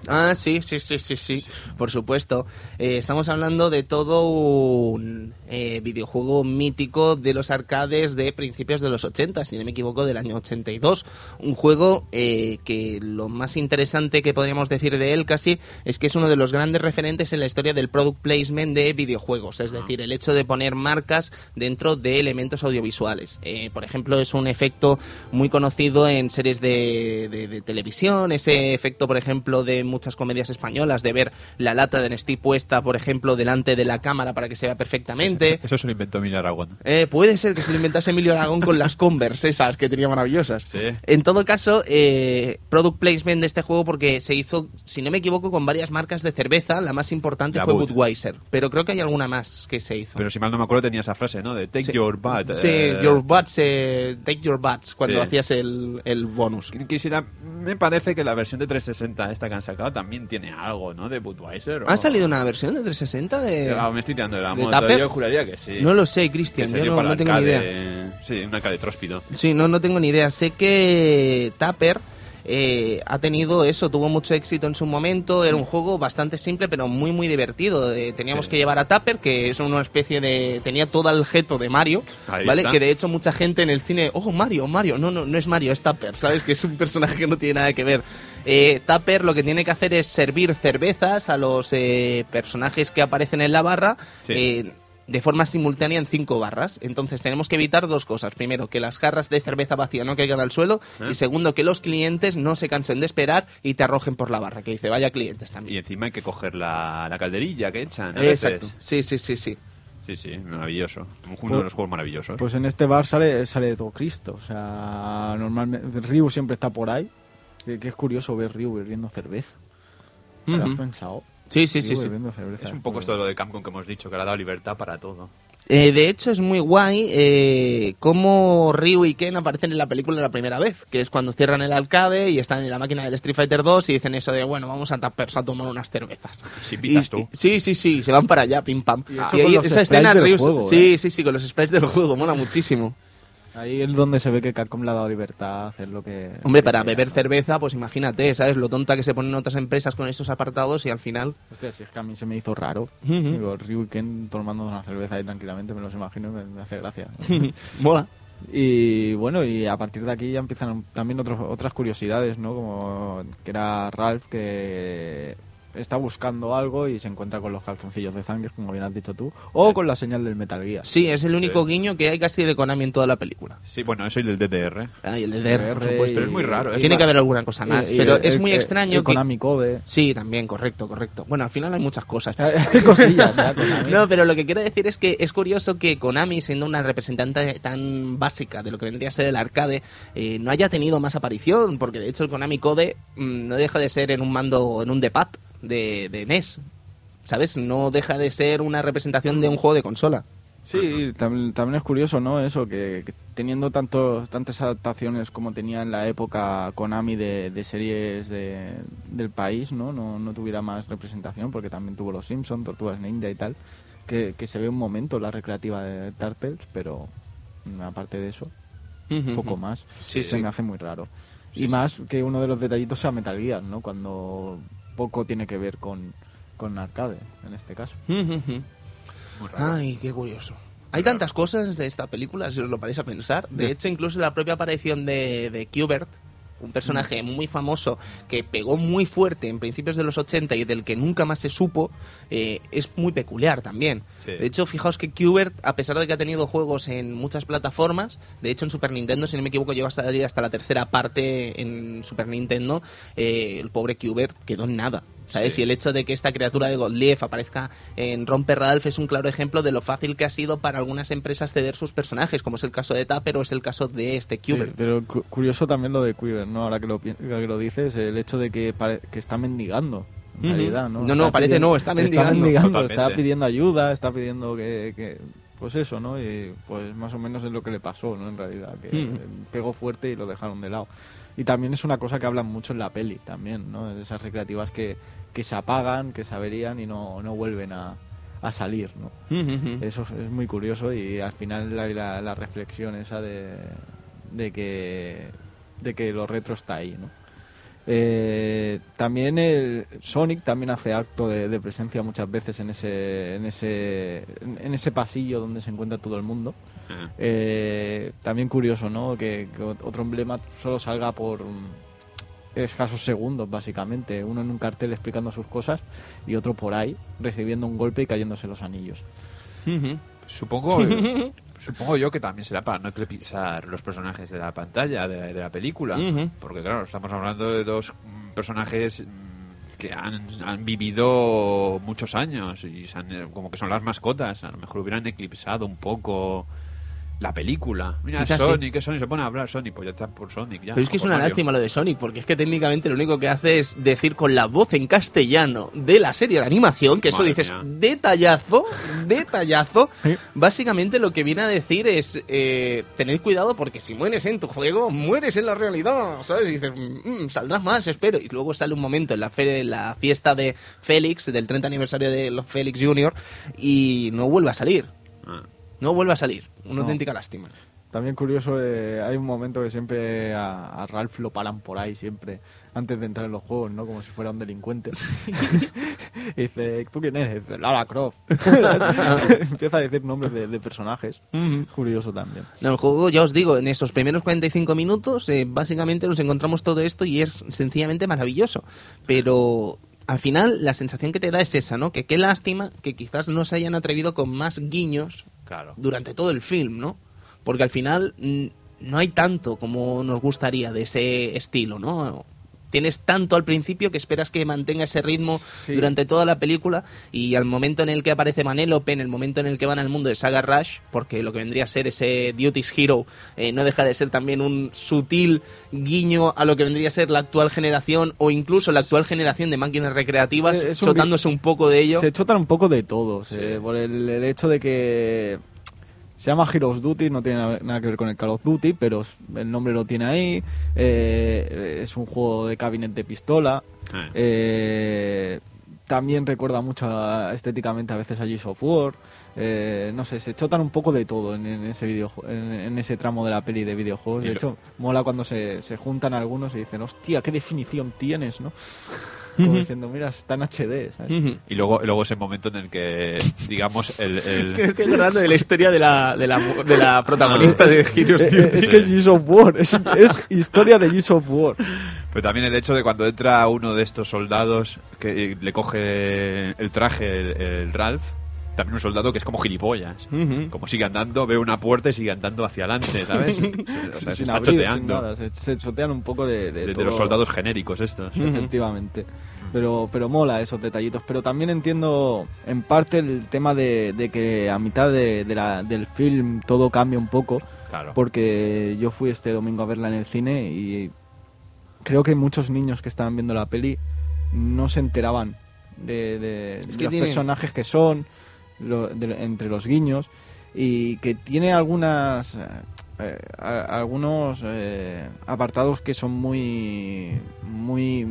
A: Ah, sí, sí, sí, sí, sí, por supuesto. Eh, estamos hablando de todo un eh, videojuego mítico de los arcades de principios de los 80, si no me equivoco, del año 82. Un juego eh, que lo más interesante que podríamos decir de él casi es que es uno de los grandes referentes en la historia del product placement de videojuegos, es decir, el hecho de poner marcas dentro de elementos audiovisuales. Por ejemplo, es un efecto muy conocido en series de, de- de televisión, ese efecto, por ejemplo, de muchas comedias españolas, de ver la lata de Nestí puesta, por ejemplo, delante de la cámara para que se vea perfectamente.
D: Eso se lo inventó Emilio Aragón.
A: Eh, puede ser que se lo inventase Emilio Aragón con las Converse esas que tenía maravillosas.
D: Sí.
A: En todo caso, eh, product placement de este juego porque se hizo, si no me equivoco, con varias marcas de cerveza. La más importante
D: La
A: fue
D: Bud.
A: Budweiser, pero creo que hay alguna más que se hizo.
D: Pero si mal no me acuerdo tenía esa frase, ¿no? De take
A: Sí.
D: your butt.
A: Sí,
D: eh,
A: your butts, eh, take your butts, cuando
D: Sí.
A: hacías el, el bonus.
D: Quisiera, me parece que la versión de 360 esta que han sacado también tiene algo, ¿no? De Budweiser. o-
A: ¿Ha salido una versión de 360 de...?
D: Ah, me estoy tirando de la
A: ¿De
D: moto.
A: Tupper?
D: Yo juraría que sí.
A: No lo sé, Cristian, yo no, no tengo ni idea.
D: Sí, un arcade tróspido.
A: Sí, no, no tengo ni idea. Sé que Tapper eh, ha tenido eso, tuvo mucho éxito en su momento. Era un juego bastante simple, pero muy, muy divertido. Eh, teníamos
D: Sí.
A: que llevar a Tapper, que es una especie de. tenía todo el jeto de Mario,
D: Ahí
A: ¿vale?
D: está.
A: Que de hecho mucha gente en el cine. Oh, Mario, Mario. No, no, no es Mario, es Tapper, ¿sabes? Que es un personaje que no tiene nada que ver. Eh, Tapper lo que tiene que hacer es servir cervezas a los eh, personajes que aparecen en la barra.
D: Sí.
A: eh, de forma simultánea en cinco barras. Entonces tenemos que evitar dos cosas. Primero, que las jarras de cerveza vacía no caigan al suelo.
D: ¿Eh?
A: Y segundo, que los clientes no se cansen de esperar y te arrojen por la barra. Que dice, vaya clientes
D: Y
A: también.
D: encima hay que coger la, la calderilla que echan. veces.
A: Exacto. Sí, sí, sí, sí.
D: Sí, sí, maravilloso. Uno de los juegos maravillosos.
B: Pues en este bar sale, sale todo Cristo. O sea, normalmente Ryu siempre está por ahí. Que, que es curioso ver Ryu bebiendo cerveza. ¿Te lo has pensado?
A: Sí, sí, sí,
B: Ryu
A: sí.
B: bebiendo cerveza.
D: es un poco esto de lo de Capcom que hemos dicho, que le ha dado libertad para todo.
A: Eh, de hecho, es muy guay eh, cómo Ryu y Ken aparecen en la película la primera vez, que es cuando cierran el arcade y están en la máquina del Street Fighter 2 y dicen eso de, bueno, vamos a Tappers a tomar unas cervezas.
D: Si pitas
A: Y-
D: tú.
A: Sí, sí, sí, se van para allá, pim pam.
B: Y
A: ahí, esa escena Ryu...
B: juego,
A: sí,
B: ¿eh?
A: sí, sí, con los sprites del juego, mola muchísimo.
B: Ahí es donde se ve que Capcom le ha dado libertad a hacer lo que...
A: Hombre, para beber cerveza, pues imagínate, ¿sabes? Lo tonta que se ponen otras empresas con estos apartados y al final...
B: Hostia, si es que a mí se me hizo raro.
A: Ujú.
B: Digo, Ryu y Ken tomando una cerveza ahí tranquilamente, me los imagino y me, me hace gracia.
A: mola.
B: Y bueno, y a partir de aquí ya empiezan también otros, otras curiosidades, ¿no? Como que era Ralph que está buscando algo y se encuentra con los calzoncillos de sangre, como bien has dicho tú, o con la señal del Metal Gear.
A: Sí, es el único guiño que hay casi de Konami en toda la película.
D: Sí, bueno, eso y el DDR.
A: Ah, y el de DR, por supuesto.
D: pero es muy raro, ¿eh?
A: Tiene que haber alguna cosa más,
B: Y- y
A: pero
B: el-
A: es muy
B: el-
A: extraño
B: el
A: que...
B: Konami Code.
A: Sí, también, correcto, correcto. Bueno, al final hay muchas cosas.
B: Hay cosillas, ¿eh? Konami.
A: No, pero lo que quiero decir es que es curioso que Konami, siendo una representante tan básica de lo que vendría a ser el arcade, eh, no haya tenido más aparición, porque de hecho el Konami Code mm, no deja de ser en un mando, en un D-pad de, de NES. ¿Sabes? No deja de ser una representación de un juego de consola.
B: Sí, también, también es curioso, ¿no? Eso, que, que teniendo tantos, tantas adaptaciones como tenía en la época Konami de, de series de- del país, ¿no? ¿no? No tuviera más representación, porque también tuvo Los Simpsons, Tortugas Ninja y tal, que, que se ve un momento la recreativa de Turtles, pero mm, aparte de eso, poco más.
A: Sí,
B: se
A: sí.
B: me hace muy raro. y más que uno de los detallitos sea Metal Gear, ¿no? Cuando poco tiene que ver con, con arcade, en este caso.
A: Ay, qué curioso. Hay tantas cosas de esta película, si os lo paráis a pensar. De hecho, incluso la propia aparición de, de Qbert, un personaje muy famoso que pegó muy fuerte en principios de los 80 y del que nunca más se supo, eh, es muy peculiar también.
D: Sí.
A: De hecho, fijaos que Qbert, a pesar de que ha tenido juegos en muchas plataformas, de hecho en Super Nintendo, si no me equivoco, llegó a salir hasta la tercera parte en Super Nintendo, eh, el pobre Qbert quedó en nada. ¿Sabes?
D: Sí.
A: Y el hecho de que esta criatura de Godlief aparezca en Romper Ralph es un claro ejemplo de lo fácil que ha sido para algunas empresas ceder sus personajes, como es el caso de Tapper o es el caso de este
B: Sí,
A: Qbert.
B: pero cu- curioso también lo de Quiver, ¿no? Ahora que lo, que lo dices, el hecho de que, que está mendigando. en realidad, ¿no?
A: No, no,
B: Está
A: parece
B: pidiendo-
A: no, está mendigando.
B: mendigando, está pidiendo ayuda, está pidiendo que, que- pues eso, ¿no? Y pues más o menos es lo que le pasó, ¿no? En realidad, que
A: Mm.
B: pegó fuerte y lo dejaron de lado. Y también es una cosa que hablan mucho en la peli, también, ¿no? De esas recreativas que, que se apagan, que se averían y no, no vuelven a, a salir, ¿no? Eso es, muy curioso y al final la, la reflexión esa de, de que de que lo retro está ahí, ¿no? Eh, también el Sonic también hace acto de, de presencia muchas veces en ese en ese en ese pasillo donde se encuentra todo el mundo. Eh, también curioso, ¿no? Que, que otro emblema solo salga por escasos segundos, básicamente. Uno en un cartel explicando sus cosas y otro por ahí recibiendo un golpe y cayéndose los anillos.
D: Supongo, supongo yo que también será para no eclipsar los personajes de la pantalla, de, de la película. Porque, claro, estamos hablando de dos mm, personajes mm, que han, han vivido muchos años y se han, eh, como que son las mascotas. A lo mejor hubieran eclipsado un poco la película. Mira,
A: Quizás sí.
D: Sonic, que Sonic se pone a hablar Sonic, pues ya está por Sonic. Ya,
A: Pero es que es una
D: Mario.
A: lástima lo de Sonic, porque es que técnicamente lo único que hace es decir con la voz en castellano de la serie de animación, que eso dices
D: mía.
A: detallazo, detallazo.
B: Sí.
A: Básicamente lo que viene a decir es eh, tened cuidado porque si mueres en tu juego, mueres en la realidad, ¿sabes? Y dices, "Mm, saldrás más, espero. Y luego sale un momento en la, fe- en la fiesta de Félix, del 30 aniversario de los Félix Jr., y no vuelve a salir.
D: Ah.
A: No vuelve a salir. Una
B: No.
A: auténtica lástima.
B: También curioso, eh, hay un momento que siempre a, a Ralph lo paran por ahí, siempre, antes de entrar en los juegos, ¿no? Como si fuera un delincuente. y dice, ¿tú quién eres? Dice, Lara Croft. Empieza a decir nombres de, de personajes. Curioso también.
A: No, el juego, ya os digo, en esos primeros 45 minutos, eh, básicamente nos encontramos todo esto y es sencillamente maravilloso. Pero al final, la sensación que te da es esa, ¿no? Que qué lástima que quizás no se hayan atrevido con más guiños
D: Claro.
A: durante todo el film, ¿no? Porque al final no hay tanto como nos gustaría de ese estilo, ¿no? Tienes tanto al principio que esperas que mantenga ese ritmo
B: Sí.
A: durante toda la película y al momento en el que aparece Manélope, en el momento en el que van al mundo de Saga Rush, porque lo que vendría a ser ese Duty's Hero eh, no deja de ser también un sutil guiño a lo que vendría a ser la actual generación o incluso la actual generación de máquinas recreativas,
B: Es un
A: chotándose un poco de ello.
B: Se chotan un poco de todos, eh, por el, el hecho de que se llama Heroes Duty, no tiene nada- que ver con el Call of Duty, pero el nombre lo tiene ahí. eh, es un juego de cabinet de pistola.
D: Ah.
B: eh, también recuerda mucho a- estéticamente a veces a Gears of War. eh, no sé, se chotan un poco de todo en, en ese videojue- en, en ese tramo de la peli de videojuegos. De hecho, mola cuando se, se juntan algunos y dicen, hostia, qué definición tienes, ¿no? Como diciendo, mira, está en HD, ¿sabes?
A: Ujú.
D: Y luego, luego ese momento en el que, digamos, el... el-
A: Es que me estoy acordando de la historia de la, de la, de la protagonista de Heroes Duty.
B: eh, es que es Gears of War, es, es historia de Gears of War.
D: Pero también el hecho de cuando entra uno de estos soldados que eh, le coge el traje el, el Ralph, también un soldado que es como gilipollas. Como sigue andando, ve una puerta y sigue andando hacia adelante, ¿sabes? Se, o sea, se está
B: abrir, sin
D: choteando.
B: nada, se, se chotean un poco de, de
D: De, de
B: todo.
D: los soldados genéricos estos.
B: efectivamente. Pero, pero mola esos detallitos. Pero también entiendo en parte el tema de, de que a mitad de, de la- del film todo cambia un poco.
D: Claro.
B: Porque yo fui este domingo a verla en el cine y creo que muchos niños que estaban viendo la peli no se enteraban de, de-
A: Es
B: de
A: que
B: los
A: tiene-
B: personajes que son, lo- de- entre los guiños, y que tiene algunas eh, eh, a- algunos eh, apartados que son muy muy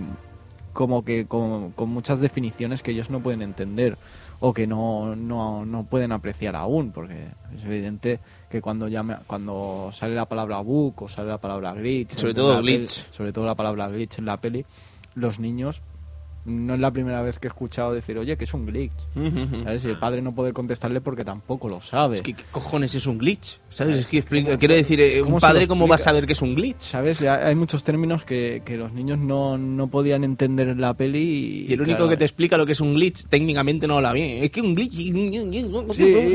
B: como que con, con muchas definiciones que ellos no pueden entender o que no, no, no pueden apreciar aún porque es evidente que cuando llame, cuando sale la palabra bug o sale la palabra glitch
A: Sobre todo
B: peli-
A: glitch.
B: sobre todo la palabra glitch en la peli los niños no es la primera vez que he escuchado decir oye que es un glitch. ¿sabes? y el padre no poder contestarle porque tampoco lo sabe
A: Es que, ¿qué cojones es un glitch? ¿Sabes? Es que explica- quiero decir, eh, un padre, ¿cómo va a saber que es un glitch?
B: ¿Sabes? Ya hay muchos términos que, que los niños no, no podían entender en la peli. Y,
A: Y el único
B: claro,
A: que te explica lo que es un glitch técnicamente no habla bien. Es que un glitch.
B: Sí.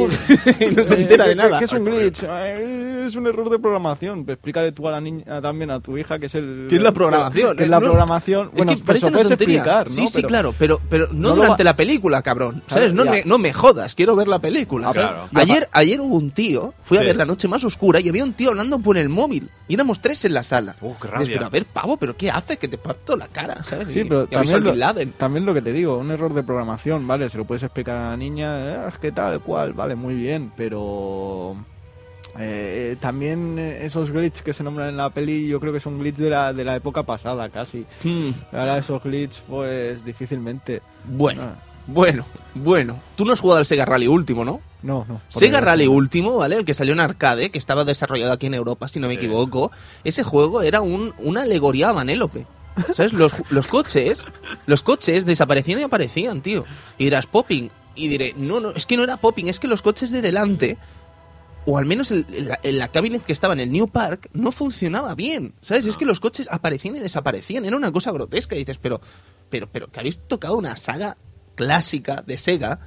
A: no se
B: Eh,
A: entera
B: ¿qué-
A: de nada.
B: ¿Qué es un glitch? Eh, Es un error de programación. Pues explícale tú a la niña también a tu hija que es el.
A: ¿Qué es la programación?
B: Que es la programación.
A: es
B: Bueno,
A: que
B: pues
A: parece
B: eso
A: una
B: puedes
A: tontería.
B: explicar. ¿no?
A: Sí,
B: ¿no?
A: sí,
B: Pero-
A: claro, pero, pero no, durante
B: va-
A: la película, cabrón. ¿Sabes? No me, no me jodas, quiero ver la película.
B: Ah,
D: claro.
A: Ayer, ayer hubo un tío, fui a ver La Noche Más Oscura y había un tío hablando por el móvil. Y éramos tres en la sala.
D: Uh, qué rabia.
A: pero a ver, pavo, ¿pero qué haces? Que te parto la cara, ¿sabes?
B: Sí,
A: Y-
B: pero
A: y
B: también lo, también lo que te digo, un error de programación, ¿vale? Se lo puedes explicar a la niña, eh, ¿qué tal, cual? Vale, muy bien, pero... eh, también eh, esos glitches que se nombran en la peli, yo creo que son glitches de la, de la época pasada, casi.
A: Hmm,
B: Ahora esos glitches, pues difícilmente.
A: Bueno,
B: Ah,
A: bueno, bueno. Tú no has jugado al Sega Rally último, ¿no?
B: no, no.
A: Sega. Rally último, ¿vale? El que salió en arcade, que estaba desarrollado aquí en Europa, si no me
D: Sí.
A: equivoco. Ese juego era un, una alegoría a Vanellope. ¿Sabes? Los, los coches, los coches desaparecían y aparecían, tío. Y dirás, popping. Y diré, no, no, es que no era popping, es que los coches de delante, o al menos el- el- la, cabinet que estaba en el New Park, no funcionaba bien. ¿Sabes? Es que los coches aparecían y desaparecían. Era una cosa grotesca. Y dices, pero, pero, pero, que habéis tocado una saga clásica de Sega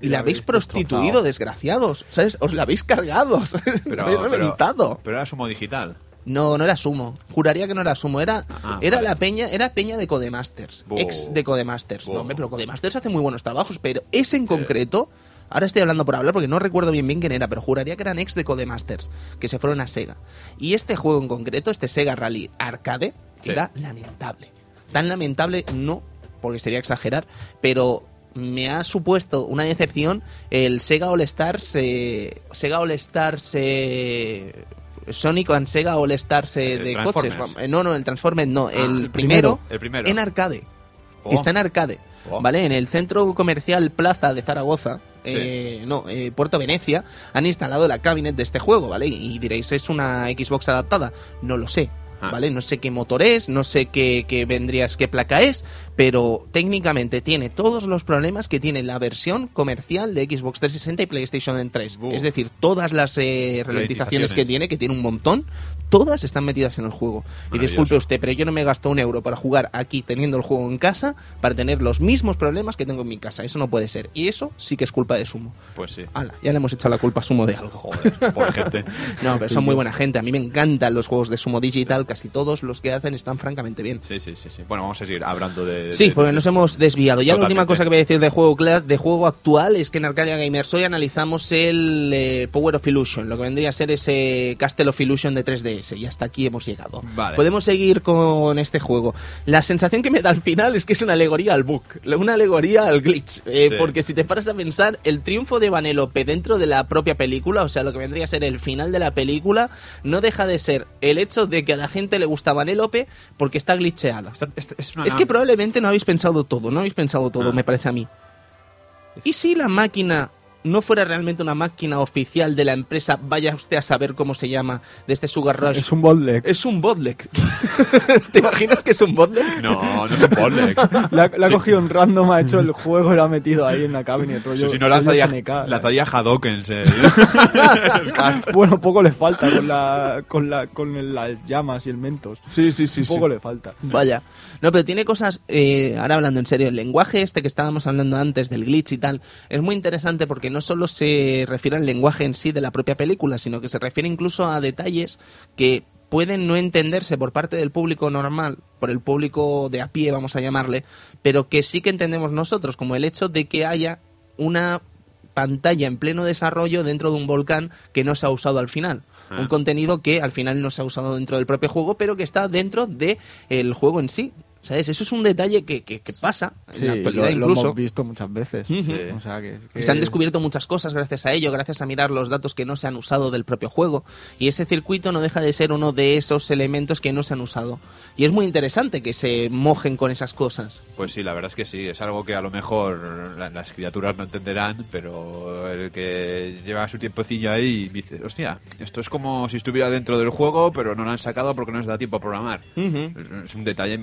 A: y, la habéis
B: habéis
A: prostituido,
B: destrozado.
A: desgraciados. ¿Sabes? Os la habéis cargado. ¿sabes?
D: Pero,
A: la habéis reventado.
D: pero era sumo digital.
A: No, no era Sumo. Juraría que no era Sumo. Era,
D: Ah,
A: era
D: vale.
A: la peña, era peña de Codemasters.
D: Bo.
A: Ex de Codemasters.
D: Bo.
A: No, hombre, pero Codemasters hace muy buenos trabajos, pero ese en concreto, ahora estoy hablando por hablar porque no recuerdo bien bien quién era, pero juraría que eran ex de Codemasters, que se fueron a Sega. Y este juego en concreto, este Sega Rally Arcade,
D: Sí.
A: era lamentable. Tan lamentable, no, porque sería exagerar, pero me ha supuesto una decepción el Sega All Stars, eh, Sega All Stars eh, Sonic and Sega All Stars eh, de coches. Eh, No, no, el Transformers no,
D: Ah,
A: el,
D: el
A: primero,
D: primero, el primero.
A: en arcade.
D: Oh.
A: Está en arcade,
D: Oh.
A: ¿vale? En el centro comercial Plaza de Zaragoza, eh, no, eh, Puerto Venecia, han instalado la cabinet de este juego, ¿vale? Y diréis, ¿es una Xbox adaptada? No lo sé,
D: Ah.
A: ¿vale? No sé qué motor es, no sé qué, qué vendrías, qué placa es, pero técnicamente tiene todos los problemas que tiene la versión comercial de Xbox 360 y PlayStation 3.
D: Buh.
A: Es decir, todas las eh, ralentizaciones que tiene, que tiene un montón, todas están metidas en el juego. Y disculpe usted, pero yo no me gasto un euro para jugar aquí teniendo el juego en casa para tener los mismos problemas que tengo en mi casa. Eso no puede ser. Y eso sí que es culpa de Sumo.
D: Pues sí.
A: Ala, ya le hemos echado la culpa a Sumo de algo.
D: Joder, por gente.
A: No, pero son muy buena gente. A mí me encantan los juegos de Sumo Digital. Casi todos los que hacen están francamente bien.
D: Sí, sí, sí, sí. Bueno, vamos a seguir hablando de...
A: Sí,
D: de-
A: porque nos hemos desviado. Ya la última cosa que voy a decir de juego de juego actual es que en Arcadia Gamers hoy analizamos el eh, Power of Illusion, lo que vendría a ser ese Castle of Illusion de 3DS. Y hasta aquí hemos llegado.
D: Vale.
A: Podemos seguir con este juego. La sensación que me da al final es que es una alegoría al bug, una alegoría al glitch. eh,
D: Sí.
A: Porque si te paras a pensar, el triunfo de Vanellope dentro de la propia película, o sea, lo que vendría a ser el final de la película, no deja de ser el hecho de que a la gente le gusta Vanellope porque está glitcheada.
D: Una-
A: Es que probablemente no habéis pensado todo, no habéis pensado todo,
D: Ah.
A: me parece a mí. ¿Y si la máquina no fuera realmente una máquina oficial de la empresa, vaya usted a saber cómo se llama, de este Sugar Rush?
B: Es un bootleg.
A: Es un botleg. ¿Te imaginas que es un botleg?
D: No, no es un bootleg.
B: La, la ha
D: Sí.
B: cogido un random, ha hecho el juego y lo ha metido ahí en la cabinet. rollo-
D: si no lanzaría,
B: SNK.
D: lanzaría Hadokens. eh.
B: Bueno, poco le falta con la con la con el- las llamas y el mentos.
A: Sí, sí, sí.
B: Un poco le falta.
A: Vaya. No, pero tiene cosas, eh, ahora hablando en serio, el lenguaje este que estábamos hablando antes del glitch y tal, es muy interesante porque no solo se refiere al lenguaje en sí de la propia película, sino que se refiere incluso a detalles que pueden no entenderse por parte del público normal, por el público de a pie, vamos a llamarle, pero que sí que entendemos nosotros, como el hecho de que haya una pantalla en pleno desarrollo dentro de un volcán que no se ha usado al final.
D: Ah.
A: Un contenido que al final no se ha usado dentro del propio juego, pero que está dentro del el juego en sí. ¿Sabes? Eso es un detalle que, que- que pasa en
B: Sí,
A: la actualidad
B: lo, lo
A: incluso.
B: hemos visto muchas veces.
A: Ujú.
D: Sí.
B: O sea, que, que-
A: Y se han descubierto muchas cosas gracias a ello, gracias a mirar los datos que no se han usado del propio juego. Y ese circuito no deja de ser uno de esos elementos que no se han usado. Y es muy interesante que se mojen con esas cosas.
D: Pues sí, la verdad es que sí. Es algo que a lo mejor la- las criaturas no entenderán, pero el que lleva su tiempecillo ahí dice, hostia, esto es como si estuviera dentro del juego, pero no lo han sacado porque no les da tiempo a programar. Es un detalle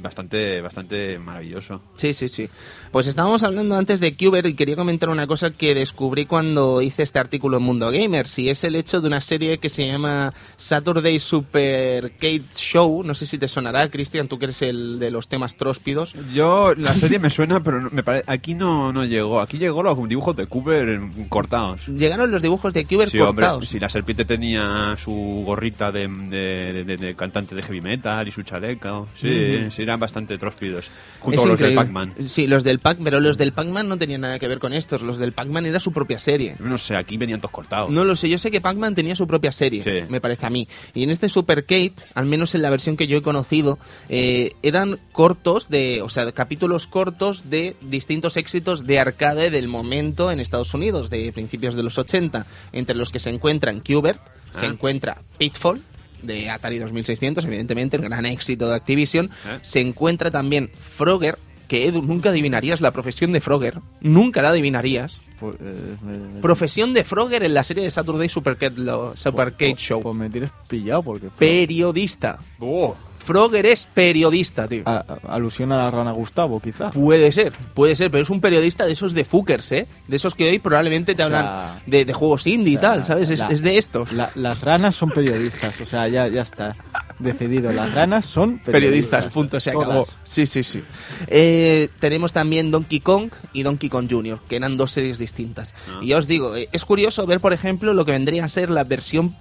D: bastante, bastante maravilloso.
A: Sí, sí, sí. Pues estábamos hablando antes de Cuber y quería comentar una cosa que descubrí cuando hice este artículo en Mundo Gamers y es el hecho de una serie que se llama Saturday Super Kate Show. No sé si te sonará, Cristian, tú que eres el de los temas tróspidos.
D: Yo, la serie me suena, pero me pare- aquí no, no llegó. Aquí llegó los dibujos de en- cortados.
A: Llegaron los dibujos de Cuber
D: Sí, hombre,
A: cortados.
D: si la serpiente tenía su gorrita de, de- de- de- cantante de heavy metal y su chaleco. Sí, sí, eran bastante tróspidos. Junto
A: Es
D: a los del. Pac-Man.
A: Sí, los del Pac, pero los del Pac-Man no tenían nada que ver con estos. Los del Pac-Man era su propia serie.
D: No sé, aquí venían todos cortados.
A: No lo sé, yo sé que Pac-Man tenía su propia serie,
D: Sí.
A: me parece a mí. Y en este Super Kate, al menos en la versión que yo he conocido, eh, eran cortos de, o sea, capítulos cortos de distintos éxitos de arcade del momento en Estados Unidos, de principios de los 80, entre los que se encuentran Qbert, se
D: Ah.
A: encuentra Pitfall de Atari 2600, evidentemente, el gran éxito de Activision,
D: Ah.
A: se encuentra también Frogger, que Edu, nunca adivinarías la profesión de Frogger, nunca la adivinarías.
B: Pues, eh, me- me-
A: Profesión de Frogger en la serie de Saturday Supercat lo- Supercade
B: pues-
A: Show.
B: Pues me tienes pillado porque...
A: Periodista.
D: Oh,
A: Frogger es periodista, tío.
B: A- a- alusión a la rana Gustavo, quizá.
A: Puede ser, puede ser, pero es un periodista de esos de Fuckers, ¿eh? De esos que hoy probablemente te
B: O sea,
A: hablan de, de juegos indie y
B: O sea,
A: tal, ¿sabes? Es, de estos.
B: la- las ranas son periodistas, o sea, ya, ya está decidido. Las ranas son
A: periodistas,
B: periodistas.
A: punto, se
B: Todas.
A: acabó. Sí, sí, sí. Eh, tenemos también Donkey Kong y Donkey Kong Jr., que eran dos series distintas.
D: Ah.
A: Y ya os digo, eh, es curioso ver, por ejemplo, lo que vendría a ser la versión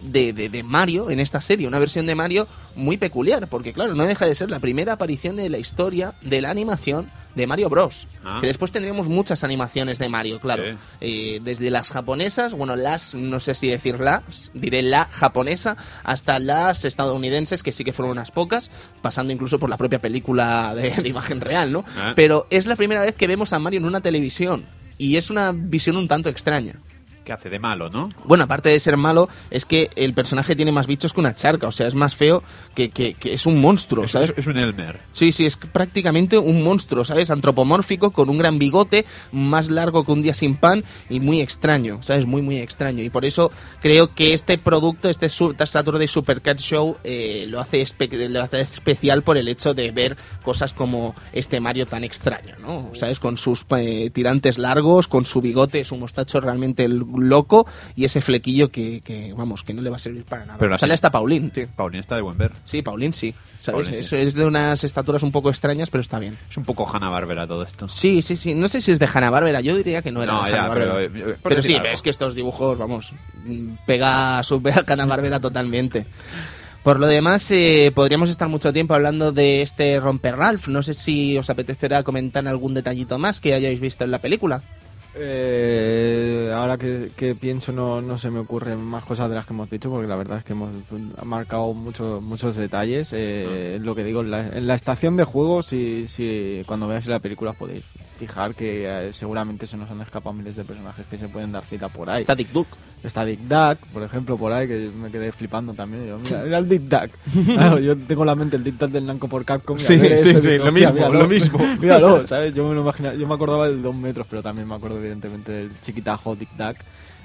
A: de, de- de Mario en esta serie, una versión de Mario muy peculiar, porque claro, no deja de ser la primera aparición en la historia de la animación de Mario Bros.
D: Ah.
A: Que después tendríamos muchas animaciones de Mario, claro.
D: Sí.
A: Eh, desde las japonesas, bueno, las, no sé si decir las, diré la japonesa, hasta las estadounidenses, que sí que fueron unas pocas, pasando incluso por la propia película de, de imagen real, ¿no?
D: Ah.
A: Pero es la primera vez que vemos a Mario en una televisión. Y es una visión un tanto extraña.
D: Que hace de malo, ¿no?
A: Bueno, aparte de ser malo, es que el personaje tiene más bichos que una charca. O sea, es más feo que, que- que es un monstruo,
D: Es,
A: ¿sabes?
D: es- un Elmer.
A: Sí, sí, es prácticamente un monstruo, ¿sabes? Antropomórfico, con un gran bigote, más largo que un día sin pan y muy extraño, ¿sabes? Muy, muy extraño. Y por eso creo que este producto, este Su- Saturday Supercat Show, eh, lo, hace lo hace especial por el hecho de ver cosas como este Mario tan extraño, ¿no? ¿Sabes? Con sus eh, tirantes largos, con su bigote, su mostacho realmente l- loco y ese flequillo que, que, vamos, que no le va a servir para nada.
D: Pero la
A: Sale
D: se-
A: hasta Paulín, tío.
D: Paulín está de buen ver.
A: Sí, Paulín sí. ¿Sabes?
D: Paulín sí.
A: Es de unas estaturas un poco extrañas, pero está bien.
D: Es un poco Hanna Barbera todo esto.
A: Sí, sí, sí. No sé si es de Hanna-Barbera. Yo diría que no era
D: No,
A: de
D: ya,
A: Hanna-Barbera.
D: pero,
A: Pero,
D: eh, decir
A: sí,
D: algo.
A: es que estos dibujos, vamos, pega su pega Hanna-Barbera totalmente. Por lo demás, eh, podríamos estar mucho tiempo hablando de este Romper Ralph. No sé si os apetecerá comentar algún detallito más que hayáis visto en la película.
B: Eh, ahora que, que pienso no, no se me ocurren más cosas de las que hemos dicho porque la verdad es que hemos marcado mucho, muchos detalles. Eh,
A: Ah.
B: Lo que digo, en la, en la estación de juego, si, si cuando veáis la película podéis fijar que eh, seguramente se nos han escapado miles de personajes que se pueden dar cita por ahí.
A: Está Dick Duke.
B: Está Dick Duck, por ejemplo, por ahí, que me quedé flipando también. Yo, mira, era el Dick Duck. Claro, yo tengo en la mente el Dick Duck del Namco por Capcom.
A: Sí, sí,
B: esto
A: sí,
B: digo,
A: lo
B: "Hostia,
A: mismo,
B: míralo".
A: lo mismo.
B: Míralo, ¿sabes? Yo me lo imaginaba, yo me acordaba del 2 metros, pero también me acuerdo evidentemente del chiquitajo Dick Duck.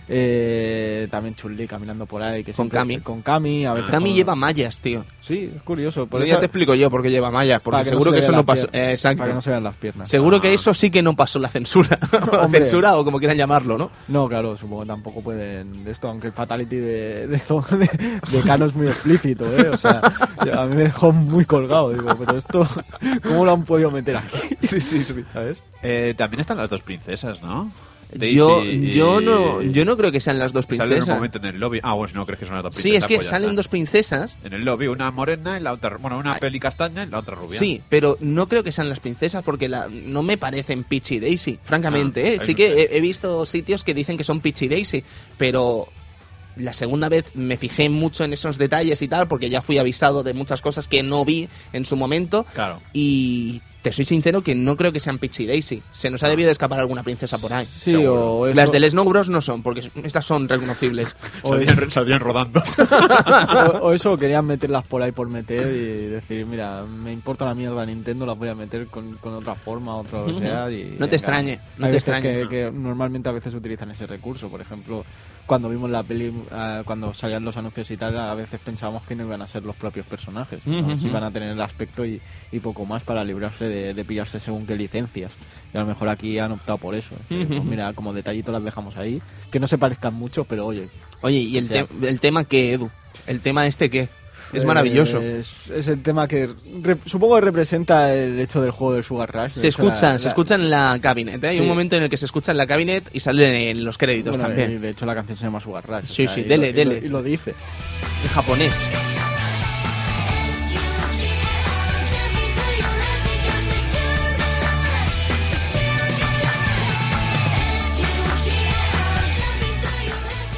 B: Eh, también Chun-Li caminando por ahí. Que
A: Con
B: siempre-
A: Kami.
B: Con Kami, a veces.
A: Cami
B: con-
A: lleva mallas, tío.
B: Sí, es curioso. Por eso-
A: ya te explico yo por qué lleva mallas. Porque
B: que
A: seguro
B: se
A: que eso no pasó. eh, exacto.
B: Para que no se vean las piernas.
A: Seguro
D: Ah.
A: que eso sí que no pasó la censura. o
B: Hombre.
A: censura o como quieran llamarlo, ¿no?
B: No, claro, supongo que tampoco pueden de esto, aunque el fatality de, de, de, de Kano es muy explícito, ¿eh? O sea, a mí me dejó muy colgado, digo, pero esto, ¿cómo lo han podido meter aquí?
A: Sí, sí, sí.
B: ¿Sabes?
D: Eh, también están las dos princesas, ¿no?
A: Yo,
D: y-
A: yo, no, yo no creo que sean las dos
D: Salen
A: princesas.
D: un momento en el lobby. Ah, pues no crees que son las dos princesas.
A: Sí, es que
D: pues
A: salen
D: está.
A: dos princesas.
D: En el lobby, una morena y la otra. Bueno, una
A: Ay.
D: peli castaña y la otra rubia.
A: Sí, pero no creo que sean las princesas porque la, no me parecen Peach y Daisy, francamente.
D: Ah,
A: ¿eh? Sí que he visto sitios que dicen que son Peach y Daisy, pero la segunda vez me fijé mucho en esos detalles y tal porque ya fui avisado de muchas cosas que no vi en su momento
D: Claro.
A: y te soy sincero que no creo que sean Peach y Daisy. Se nos ha debido de escapar alguna princesa por ahí.
B: Sí,
D: Seguro.
B: o eso,
A: Las del Snow Bros no son, porque estas son reconocibles.
B: o,
D: Saldrían, saldrían rodando.
B: o- o eso, querían meterlas por ahí por meter y decir, mira, me importa la mierda Nintendo, las voy a meter con, con otra forma, otra o sea, y...
A: No te
B: venga.
A: extrañe, no te extrañe.
B: que, que normalmente a veces utilizan ese recurso, por ejemplo, cuando vimos la peli, ah, cuando salían los anuncios y tal, a veces pensábamos que no iban a ser los propios personajes, ¿no?
A: Ujú,
B: Si iban a tener el aspecto y, y poco más para librarse de, de pillarse según qué licencias. Y a lo mejor aquí han optado por eso. pues mira, como detallito las dejamos ahí, que no se parezcan mucho, pero oye,
A: Oye, ¿y el,
B: sea-
A: te- el tema qué, Edu? ¿El tema este qué? Es maravilloso.
B: Es, es el tema que re- supongo que representa el hecho del juego del Sugar Rush.
A: Se
B: la-
A: escucha,
B: la-
A: se escucha en la cabinet. ¿eh? Hay
B: Sí.
A: un momento en el que se escucha en la cabinet y sale en los créditos
B: bueno,
A: también.
B: De hecho, la canción se llama Sugar Rush. o
A: Sí,
B: sea,
A: sí,
B: y
A: dele,
B: lo- y lo-
A: dele.
B: Y lo dice.
A: En japonés.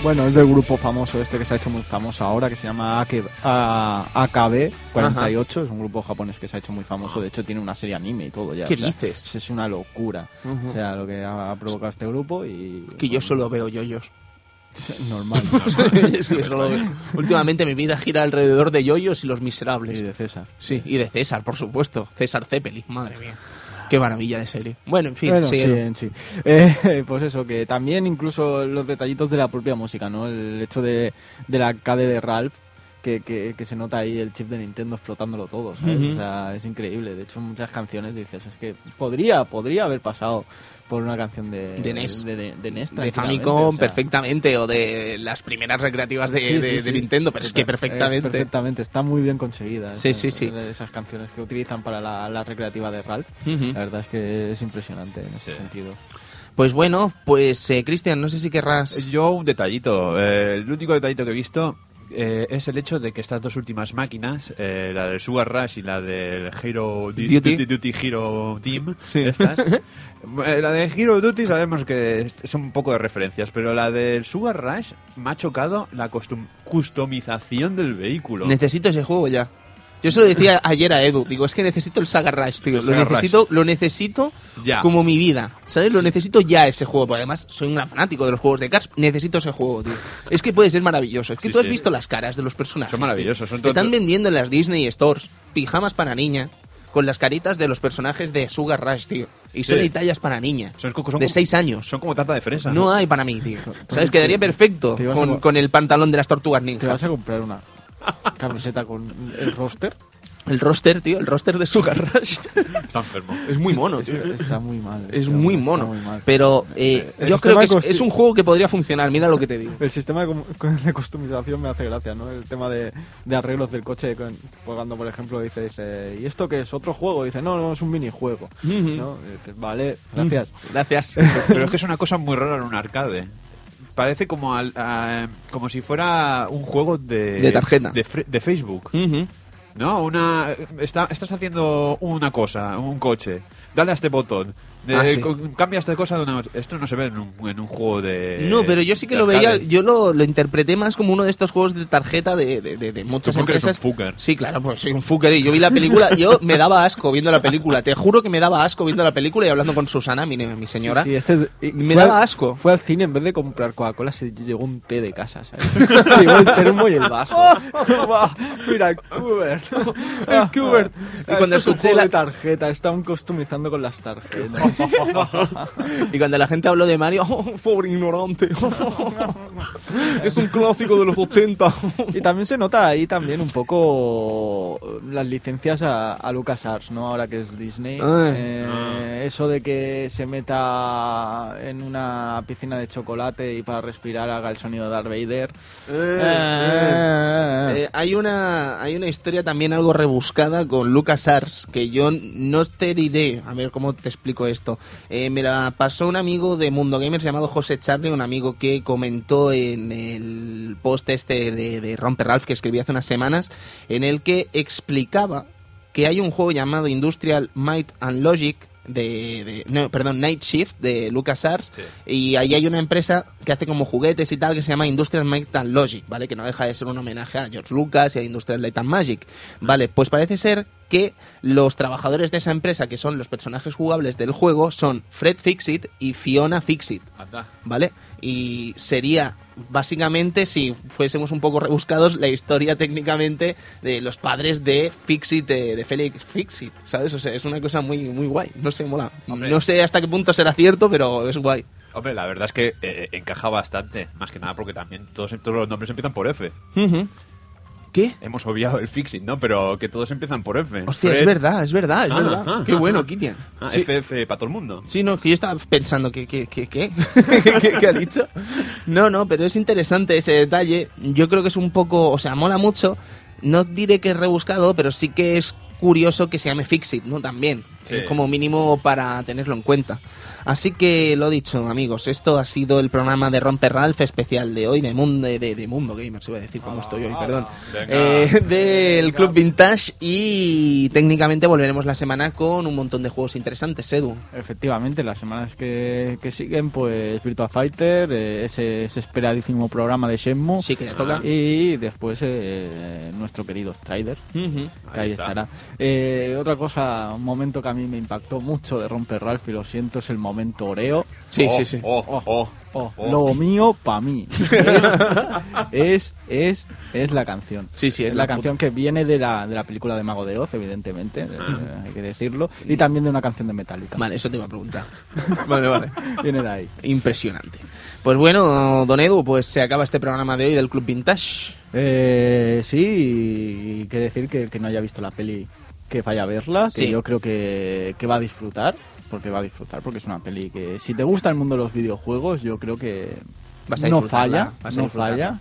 B: Bueno, es del grupo famoso este que se ha hecho muy famoso ahora, que se llama AK, a- AKB48. Es un grupo japonés que se ha hecho muy famoso. De hecho, tiene una serie anime y todo ya.
A: ¿Qué
B: o sea,
A: dices?
B: Es, una locura. O sea, lo que ha, provocado este grupo y...
A: Que yo solo veo yoyos.
B: Normal.
A: Sí, solo veo. Últimamente mi vida gira alrededor de yoyos y los
B: y
A: miserables.
B: de César.
A: Sí, y de César, por supuesto. César Zeppeli, madre mía. Qué maravilla de serie. Bueno, en fin,
B: Bueno, sí, en sí. Eh, pues eso, que también incluso los detallitos de la propia música, ¿no? El hecho de, de la arcade de Ralph, que, que, que se nota ahí el chip de Nintendo explotándolo todo, ¿sabes? O sea, es increíble. De hecho, muchas canciones dices, es que podría, podría haber pasado por una canción de,
A: De NES.
B: De, de- de NES
A: de Famicom
B: o sea,
A: perfectamente o de las primeras recreativas de,
B: sí, sí,
A: de
B: sí.
A: Nintendo, pero es que
B: Es
A: perfectamente.
B: perfectamente, está muy bien conseguida.
A: Sí,
B: esa-
A: sí, sí.
B: Esas canciones que utilizan para la, la recreativa de Ralph.
A: Ujú.
B: La verdad es que es impresionante en ese sentido.
A: Pues bueno, pues eh, Cristian, no sé si querrás.
D: Yo un detallito. eh, el único detallito que he visto eh, es el hecho de que estas dos últimas máquinas, eh, la del Sugar Rush y la del Hero
A: Duty.
D: Duty, Duty Hero Team,
A: Sí.
D: estas, eh, la de Hero Duty sabemos que son un poco de referencias, pero la del Sugar Rush me ha chocado la customización del vehículo.
A: Necesito ese juego ya. Yo se lo decía ayer a Edu, digo, es que necesito el Saga Rush, tío.
D: El
A: Lo
D: Saga Rush.
A: necesito, lo necesito
D: Ya.
A: como mi vida. ¿Sabes? Lo necesito ya ese juego. Porque además, soy un gran fanático de los juegos de Cars. Necesito ese juego, tío. Es que puede ser maravilloso. Es que
D: Sí,
A: tú has
D: sí.
A: visto las caras de los personajes.
D: Son maravillosos, son todos-
A: Están vendiendo en las Disney Stores pijamas para niña con las caritas de los personajes de Sugar Rush, tío. Y son
D: Sí.
A: tallas para niña.
D: Son
A: de
D: como-
A: 6 años.
D: Son como tarta de fresa.
A: No hay para mí, tío. ¿Sabes? Quedaría perfecto
B: Te
A: con, con el pantalón de las tortugas
B: ¿Te
A: ninja.
B: vas a comprar una camiseta con el roster?
A: El roster, tío, el roster de Sugar Rush.
D: Está enfermo.
A: es muy mono, tío.
B: Está, está muy mal.
A: Es muy mono.
B: muy mal.
A: Pero eh,
B: El
A: yo creo que es, un juego que podría funcionar. Mira lo que te digo.
B: El sistema de, customización me hace gracia, ¿no? El tema de, de arreglos del coche, con- cuando por ejemplo dice, dice, ¿y esto qué es? ¿Otro juego? Dice, no, no, es un minijuego.
A: Ujú.
B: ¿no? Vale, gracias.
A: Gracias.
D: Pero es que es una cosa muy rara en un arcade. Parece como al- a- como si fuera un juego de
A: De tarjeta.
D: de, Facebook. ¿no? Una está- estás haciendo una cosa, un coche. Dale a este botón. De-
A: Ah, sí.
D: co- Cambia esta cosa de una Esto no se ve en un, en un juego de
A: No, pero yo sí que
D: de
A: lo veía, yo lo, lo interpreté más como uno de estos juegos de tarjeta de, de, de- de muchas
D: Supongo que eres
A: empresas.
D: un fucker.
A: Sí, claro, pues soy un fucker y yo vi la película, yo me daba asco viendo la película, te juro que me daba asco viendo la película y hablando con Susana, mi, mi señora.
B: Sí, sí, este, y
A: Me daba
B: al-
A: asco.
B: Fue al cine, en vez de comprar Coca-Cola, se llevó un té de casa, ¿sabes? se llevó el termo y el vaso. Va, Mira, el Kubert.
A: El Kubert. Y cuando
B: Esto es un
A: escuché
B: juego
A: la-
B: de tarjeta, estaban customizando con las tarjetas.
A: Y cuando la gente habló de Mario, oh, pobre ignorante. es un clásico de los 80.
B: Y también se nota ahí también un poco las licencias a, a LucasArts, ¿no? Ahora que es Disney.
A: Ah.
B: Eh, Eso de que se meta en una piscina de chocolate y para respirar haga el sonido de Darth Vader. Eh,
A: Eh, hay una hay una historia también algo rebuscada con LucasArts que yo no te diré, a ver cómo te explico esto. Eh, me la pasó un amigo de Mundo Gamers llamado José Charlie, un amigo que comentó en el post este de, de Romper Ralph que escribí hace unas semanas, en el que explicaba que hay un juego llamado Industrial Might and Logic de, de- no, perdón, Night Shift de LucasArts y ahí hay una empresa que hace como juguetes y tal que se llama Industrial Might and Logic, ¿vale? Que no deja de ser un homenaje a George Lucas y a Industrial Light and Magic, ¿vale? Pues parece ser que los trabajadores de esa empresa, que son los personajes jugables del juego, son Fred Fixit y Fiona Fixit. ¿vale? Y sería básicamente, si fuésemos un poco rebuscados, la historia técnicamente de los padres de Fixit, de, de Felix Fixit, ¿sabes? O sea, es una cosa muy, muy guay, no sé, mola.
D: Hombre.
A: No sé hasta qué punto será cierto, pero es guay.
D: Hombre, la verdad es que eh, encaja bastante, más que nada porque también todos, todos los nombres empiezan por F.
A: Ujú. ¿Qué?
D: Hemos obviado el fixing, ¿no? Pero que todos empiezan por F.
A: Hostia, es
D: Fred-
A: verdad, es verdad, es
D: Ah,
A: verdad.
D: ah,
A: Qué
D: ah,
A: bueno. Kitian.
D: Ah,
A: Sí.
D: FF para todo el mundo.
A: Sí, no, que yo estaba pensando que, que, que, ¿qué? ¿Qué, qué ha dicho? No, no, pero es interesante ese detalle. Yo creo que es un poco, o sea, mola mucho. No diré que es rebuscado, pero sí que es curioso que se llame Fixit, ¿no? También.
D: Sí.
A: Es como mínimo para tenerlo en cuenta. Así que lo dicho, amigos, esto ha sido el programa de Romper Ralph especial de hoy, de Mundo, de, de Mundo Gamers, iba a decir cómo estoy hoy, perdón.
D: Venga.
A: Eh, del Club Vintage y técnicamente volveremos la semana con un montón de juegos interesantes, Edu.
B: Efectivamente, las semanas que, que siguen, pues Virtua Fighter, eh, ese, ese esperadísimo programa de Shenmue.
A: Sí, que ya toca.
B: Y después eh, nuestro querido Strider, que
D: Ahí
B: ahí estará. Eh, otra cosa, un momento que a mí me impactó mucho de Romper Ralph, y lo siento, es el momento Oreo.
A: Sí,
D: Oh,
A: sí, sí.
D: Oh, oh,
B: Oh,
D: oh.
B: Lo mío pa' mí. Es, es, es, es la canción.
A: Sí, sí, es
B: es
A: la
B: la canción que viene de la, de la película de Mago de Oz, evidentemente, eh,
A: Ah.
B: hay que decirlo. Y también de una canción de Metallica.
A: Vale, eso te iba a preguntar. vale, vale.
B: Viene de ahí.
A: Impresionante. Pues bueno, don Edu, pues se acaba este programa de hoy del Club Vintage.
B: Eh, sí, y que decir que que no haya visto la peli que vaya a verla, que
A: Sí.
B: yo creo que, que va a disfrutar, porque va a disfrutar, porque es una peli que si te gusta el mundo de los videojuegos, yo creo que
A: Vas a
B: no falla,
A: vas a
B: no
A: disfrutarla.
B: falla.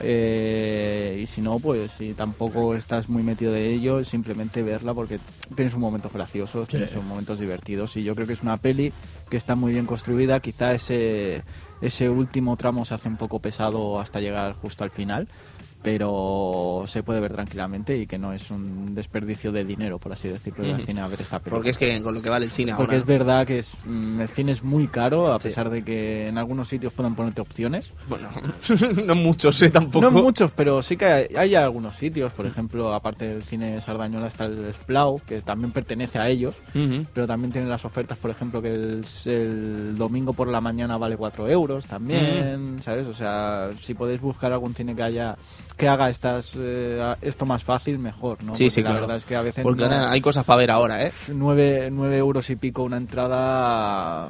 B: Eh, y si no, pues si tampoco estás muy metido de ello, simplemente verla porque tienes un momento gracioso, tienes un momentos divertidos y yo creo que es una peli que está muy bien construida. Quizá ese, ese último tramo se hace un poco pesado hasta llegar justo al final, pero se puede ver tranquilamente y que no es un desperdicio de dinero, por así decirlo, ir al cine a ver esta peli.
A: Porque es que con lo que vale el cine
B: Porque
A: ahora.
B: es verdad que es, mm, el cine es muy caro, a
A: Sí.
B: pesar de que en algunos sitios puedan ponerte opciones.
A: Bueno, no muchos, ¿eh? Tampoco.
B: No muchos, pero sí que hay, hay algunos sitios. Por ejemplo, aparte del cine Sardañola está el Splau, que también pertenece a ellos. Pero también tienen las ofertas, por ejemplo, que el, el domingo por la mañana vale 4 euros también, ¿sabes? O sea, si podéis buscar algún cine que haya que haga estas eh, esto más fácil, mejor, ¿no?
A: Sí,
B: Porque
A: sí,
B: la
A: claro.
B: verdad es que a veces
A: Porque
B: no-
A: ahora hay cosas para ver ahora, ¿eh?
B: 9, euros y pico una entrada...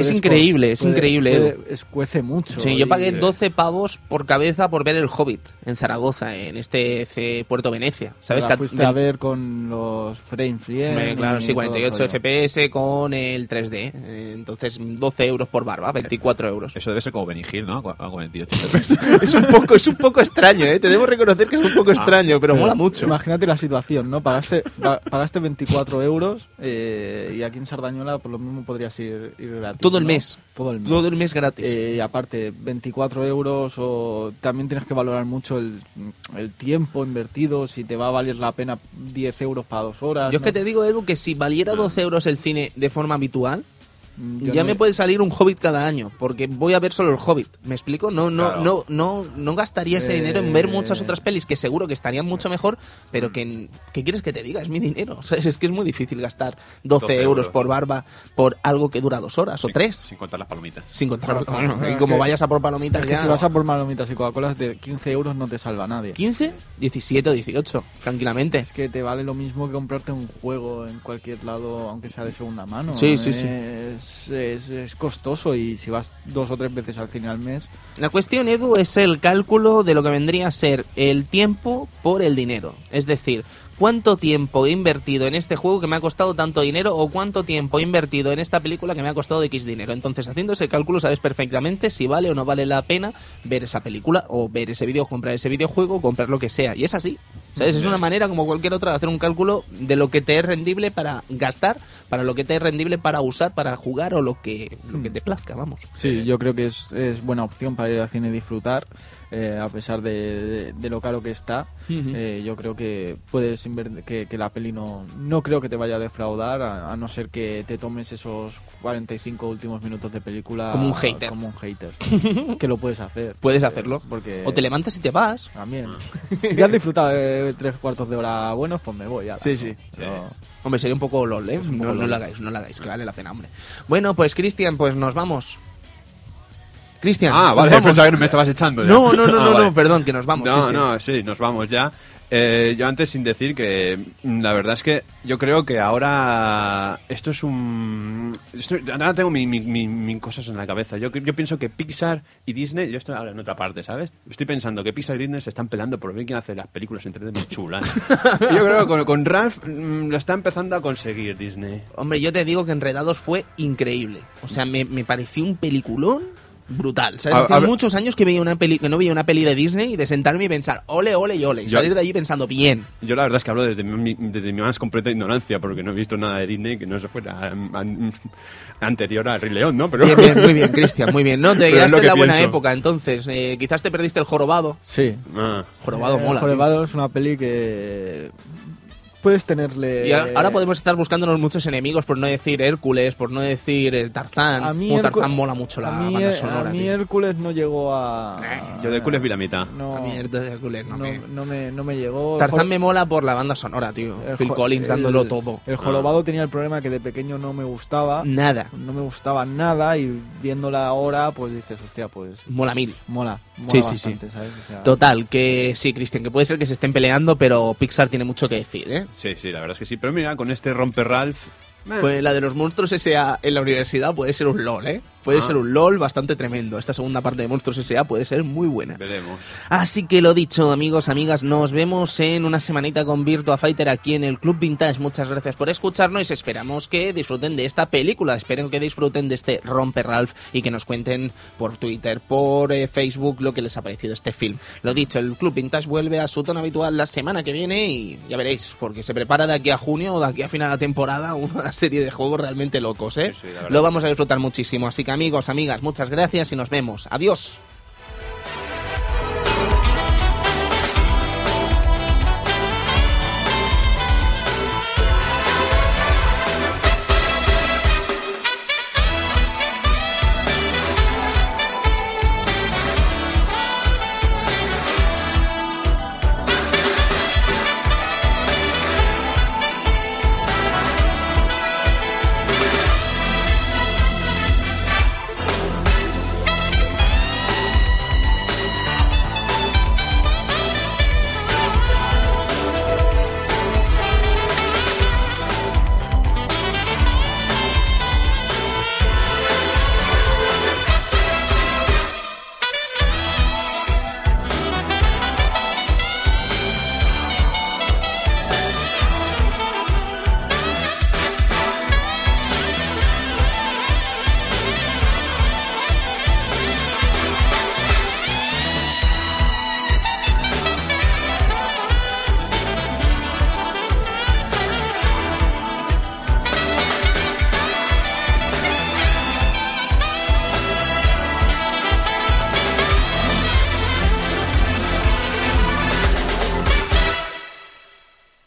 A: Es increíble, es increíble,
B: puede- escuece mucho.
A: Sí, yo pagué 12 pavos por cabeza por ver el Hobbit en Zaragoza, en este C- Puerto Venecia. ¿Sabes?
B: la
A: Que
B: fuiste a ver con los frame free.
A: Claro, sí,
B: todo el
A: 48
B: rollo.
A: FPS con el 3D. eh, Entonces, 12 euros por barba, 24 euros.
D: Eso debe ser como Benny Hill, ¿no? Cu- A 48.
A: Es un poco, es un poco extraño, ¿eh? Te debo reconocer que es un poco extraño, pero
B: Pero
A: mola mucho.
B: Imagínate la situación, ¿no? Pagaste, pa- pagaste 24 euros eh, y aquí en Sardañola por lo mismo podrías ir, ir gratis.
A: Todo el
B: ¿no?
A: mes.
B: Todo el mes.
A: Todo el mes gratis.
B: Eh, y aparte, 24 euros o también tienes que valorar mucho el, el tiempo invertido, si te va a valer la pena 10 euros para dos horas.
A: Yo es que te digo, Edu, que si valiera 12 euros el cine de forma habitual,
B: yo
A: ya
B: no-
A: me puede salir un Hobbit cada año, porque voy a ver solo el Hobbit. ¿Me explico? No, no,
D: Claro.
A: no, no, no gastaría ese
B: Eh,
A: dinero en ver muchas otras pelis que seguro que estarían mucho mejor, pero que ¿qué quieres que te diga? Es mi dinero. ¿sabes? Es que es muy difícil gastar 12,
D: 12
A: euros
D: euros.
A: por barba por algo que dura dos horas o tres.
D: Sin contar las palomitas.
A: Sin contar.
B: Claro,
A: y
B: es
A: como
B: que-
A: vayas a por palomitas
B: Es que
A: ya-
B: si vas a por malomitas y Coca-Cola de 15 euros no te salva nadie.
A: 15, 17 o 18, tranquilamente.
B: Es que te vale lo mismo que comprarte un juego en cualquier lado, aunque sea de segunda mano.
A: Sí, sí, sí.
B: Es, es, costoso y si vas dos o tres veces al cine al mes,
A: La cuestión, Edu, es el cálculo de lo que vendría a ser el tiempo por el dinero. Es decir, cuánto tiempo he invertido en este juego que me ha costado tanto dinero o cuánto tiempo he invertido en esta película que me ha costado X dinero. Entonces, haciendo ese cálculo, sabes perfectamente si vale o no vale la pena ver esa película o ver ese vídeo, comprar ese videojuego, comprar lo que sea. Y es así. ¿Sabes? Es una manera como cualquier otra de hacer un cálculo de lo que te es rendible para gastar, para lo que te es rendible para usar, para jugar o lo que, lo que te plazca, vamos.
B: sí, yo creo que es, es buena opción para ir al cine y disfrutar, eh, a pesar de, de- de lo caro que está. Eh, yo creo que puedes que, que la peli no, no creo que te vaya a defraudar, a, a no ser que te tomes esos 45 últimos minutos de película
A: Como un hater.
B: Como un hater. que lo puedes hacer.
A: Puedes hacerlo.
B: Porque
A: O te levantas y te vas.
B: También. ya has disfrutado de tres cuartos de hora buenos, pues me voy. ala.
A: Sí, sí.
B: Pero-
A: Hombre, sería un poco LOL, ¿eh? no, lo hagáis, no lo hagáis, que vale la pena, hombre. Bueno, pues Cristian, pues nos vamos. Cristian.
D: Ah, vale,
A: vamos.
D: pensaba que no me estabas echando ya.
A: No, no, no,
D: Ah,
A: no,
D: vale.
A: no, perdón, que nos vamos.
C: No,
A: Cristian.
C: no, sí, nos vamos ya. Eh, yo antes sin decir que mm, la verdad es que yo creo que ahora esto es un... esto- ahora tengo mi, mi- mi- mi cosas en la cabeza. Yo, yo pienso que Pixar y Disney, yo estoy ahora en otra parte, ¿sabes? Estoy pensando que Pixar y Disney se están peleando por ver quién hace las películas en 3D más chulas. Yo creo que con, con Ralph mm, lo está empezando a conseguir Disney.
A: Hombre, yo te digo que Enredados fue increíble. O sea, me, me pareció un peliculón brutal.
C: A- a ver-
A: muchos años que, veía una peli, que no veía una peli de Disney y de sentarme y pensar, ole, ole y ole. Y
C: Yo-
A: salir de allí pensando, bien.
C: Yo la verdad es que hablo desde mi, desde mi más completa ignorancia, porque no he visto nada de Disney que no se fuera an- an- anterior al Rey León, ¿no? Pero
A: Bien, bien, muy bien, Cristian, muy bien. No, te
C: Pero
A: quedaste en la buena
C: pienso.
A: época, entonces. Eh, quizás te perdiste el jorobado.
B: Sí.
C: Ah,
A: Jorobado
B: Eh,
A: mola. tío.
B: Jorobado es una peli que puedes tenerle...
A: Y ahora podemos estar buscándonos muchos enemigos, por no decir Hércules, por no decir eh, Tarzán.
B: A mí Hércu-
A: Tarzán mola mucho la
B: a mí,
A: banda
B: eh,
A: sonora.
B: A mí
A: tío.
B: Hércules no llegó a...
C: yo de Hércules vi la mitad.
B: No,
A: A mí Hércules no,
B: no,
A: me...
B: no me, no me llegó.
A: Tarzán me mola por la banda sonora, tío.
B: el
A: Phil Collins
B: el-
A: dándolo todo.
B: El jorobado tenía el problema que de pequeño no me gustaba.
A: Nada.
B: No me gustaba nada y viéndola ahora, pues dices, hostia, pues
A: Mola mil.
B: mola. mola
A: Sí, sí, sí. Total, que sí, Cristian, que puede ser que se estén peleando, pero Pixar tiene mucho que decir, ¿eh?
C: Sí, sí, la verdad es que sí. Pero mira, con este romper Ralph.
A: Pues la de los monstruos S.A. en la universidad puede ser un LOL, ¿eh? Puede
C: Ah.
A: ser un LOL bastante tremendo. Esta segunda parte de Monstruos S.A. puede ser muy buena.
C: Veremos.
A: Así que lo dicho, amigos, amigas, nos vemos en una semanita con Virtua Fighter aquí en el Club Vintage. Muchas gracias por escucharnos y esperamos que disfruten de esta película. Espero que disfruten de este Romper Ralph y que nos cuenten por Twitter, por eh, Facebook, lo que les ha parecido este film. Lo dicho, el Club Vintage vuelve a su tono habitual la semana que viene y ya veréis, porque se prepara de aquí a junio o de aquí a final de temporada una serie de juegos realmente locos, ¿eh?
C: Sí, sí,
A: lo vamos a disfrutar muchísimo. Así que amigos, amigas, muchas gracias y nos vemos. Adiós.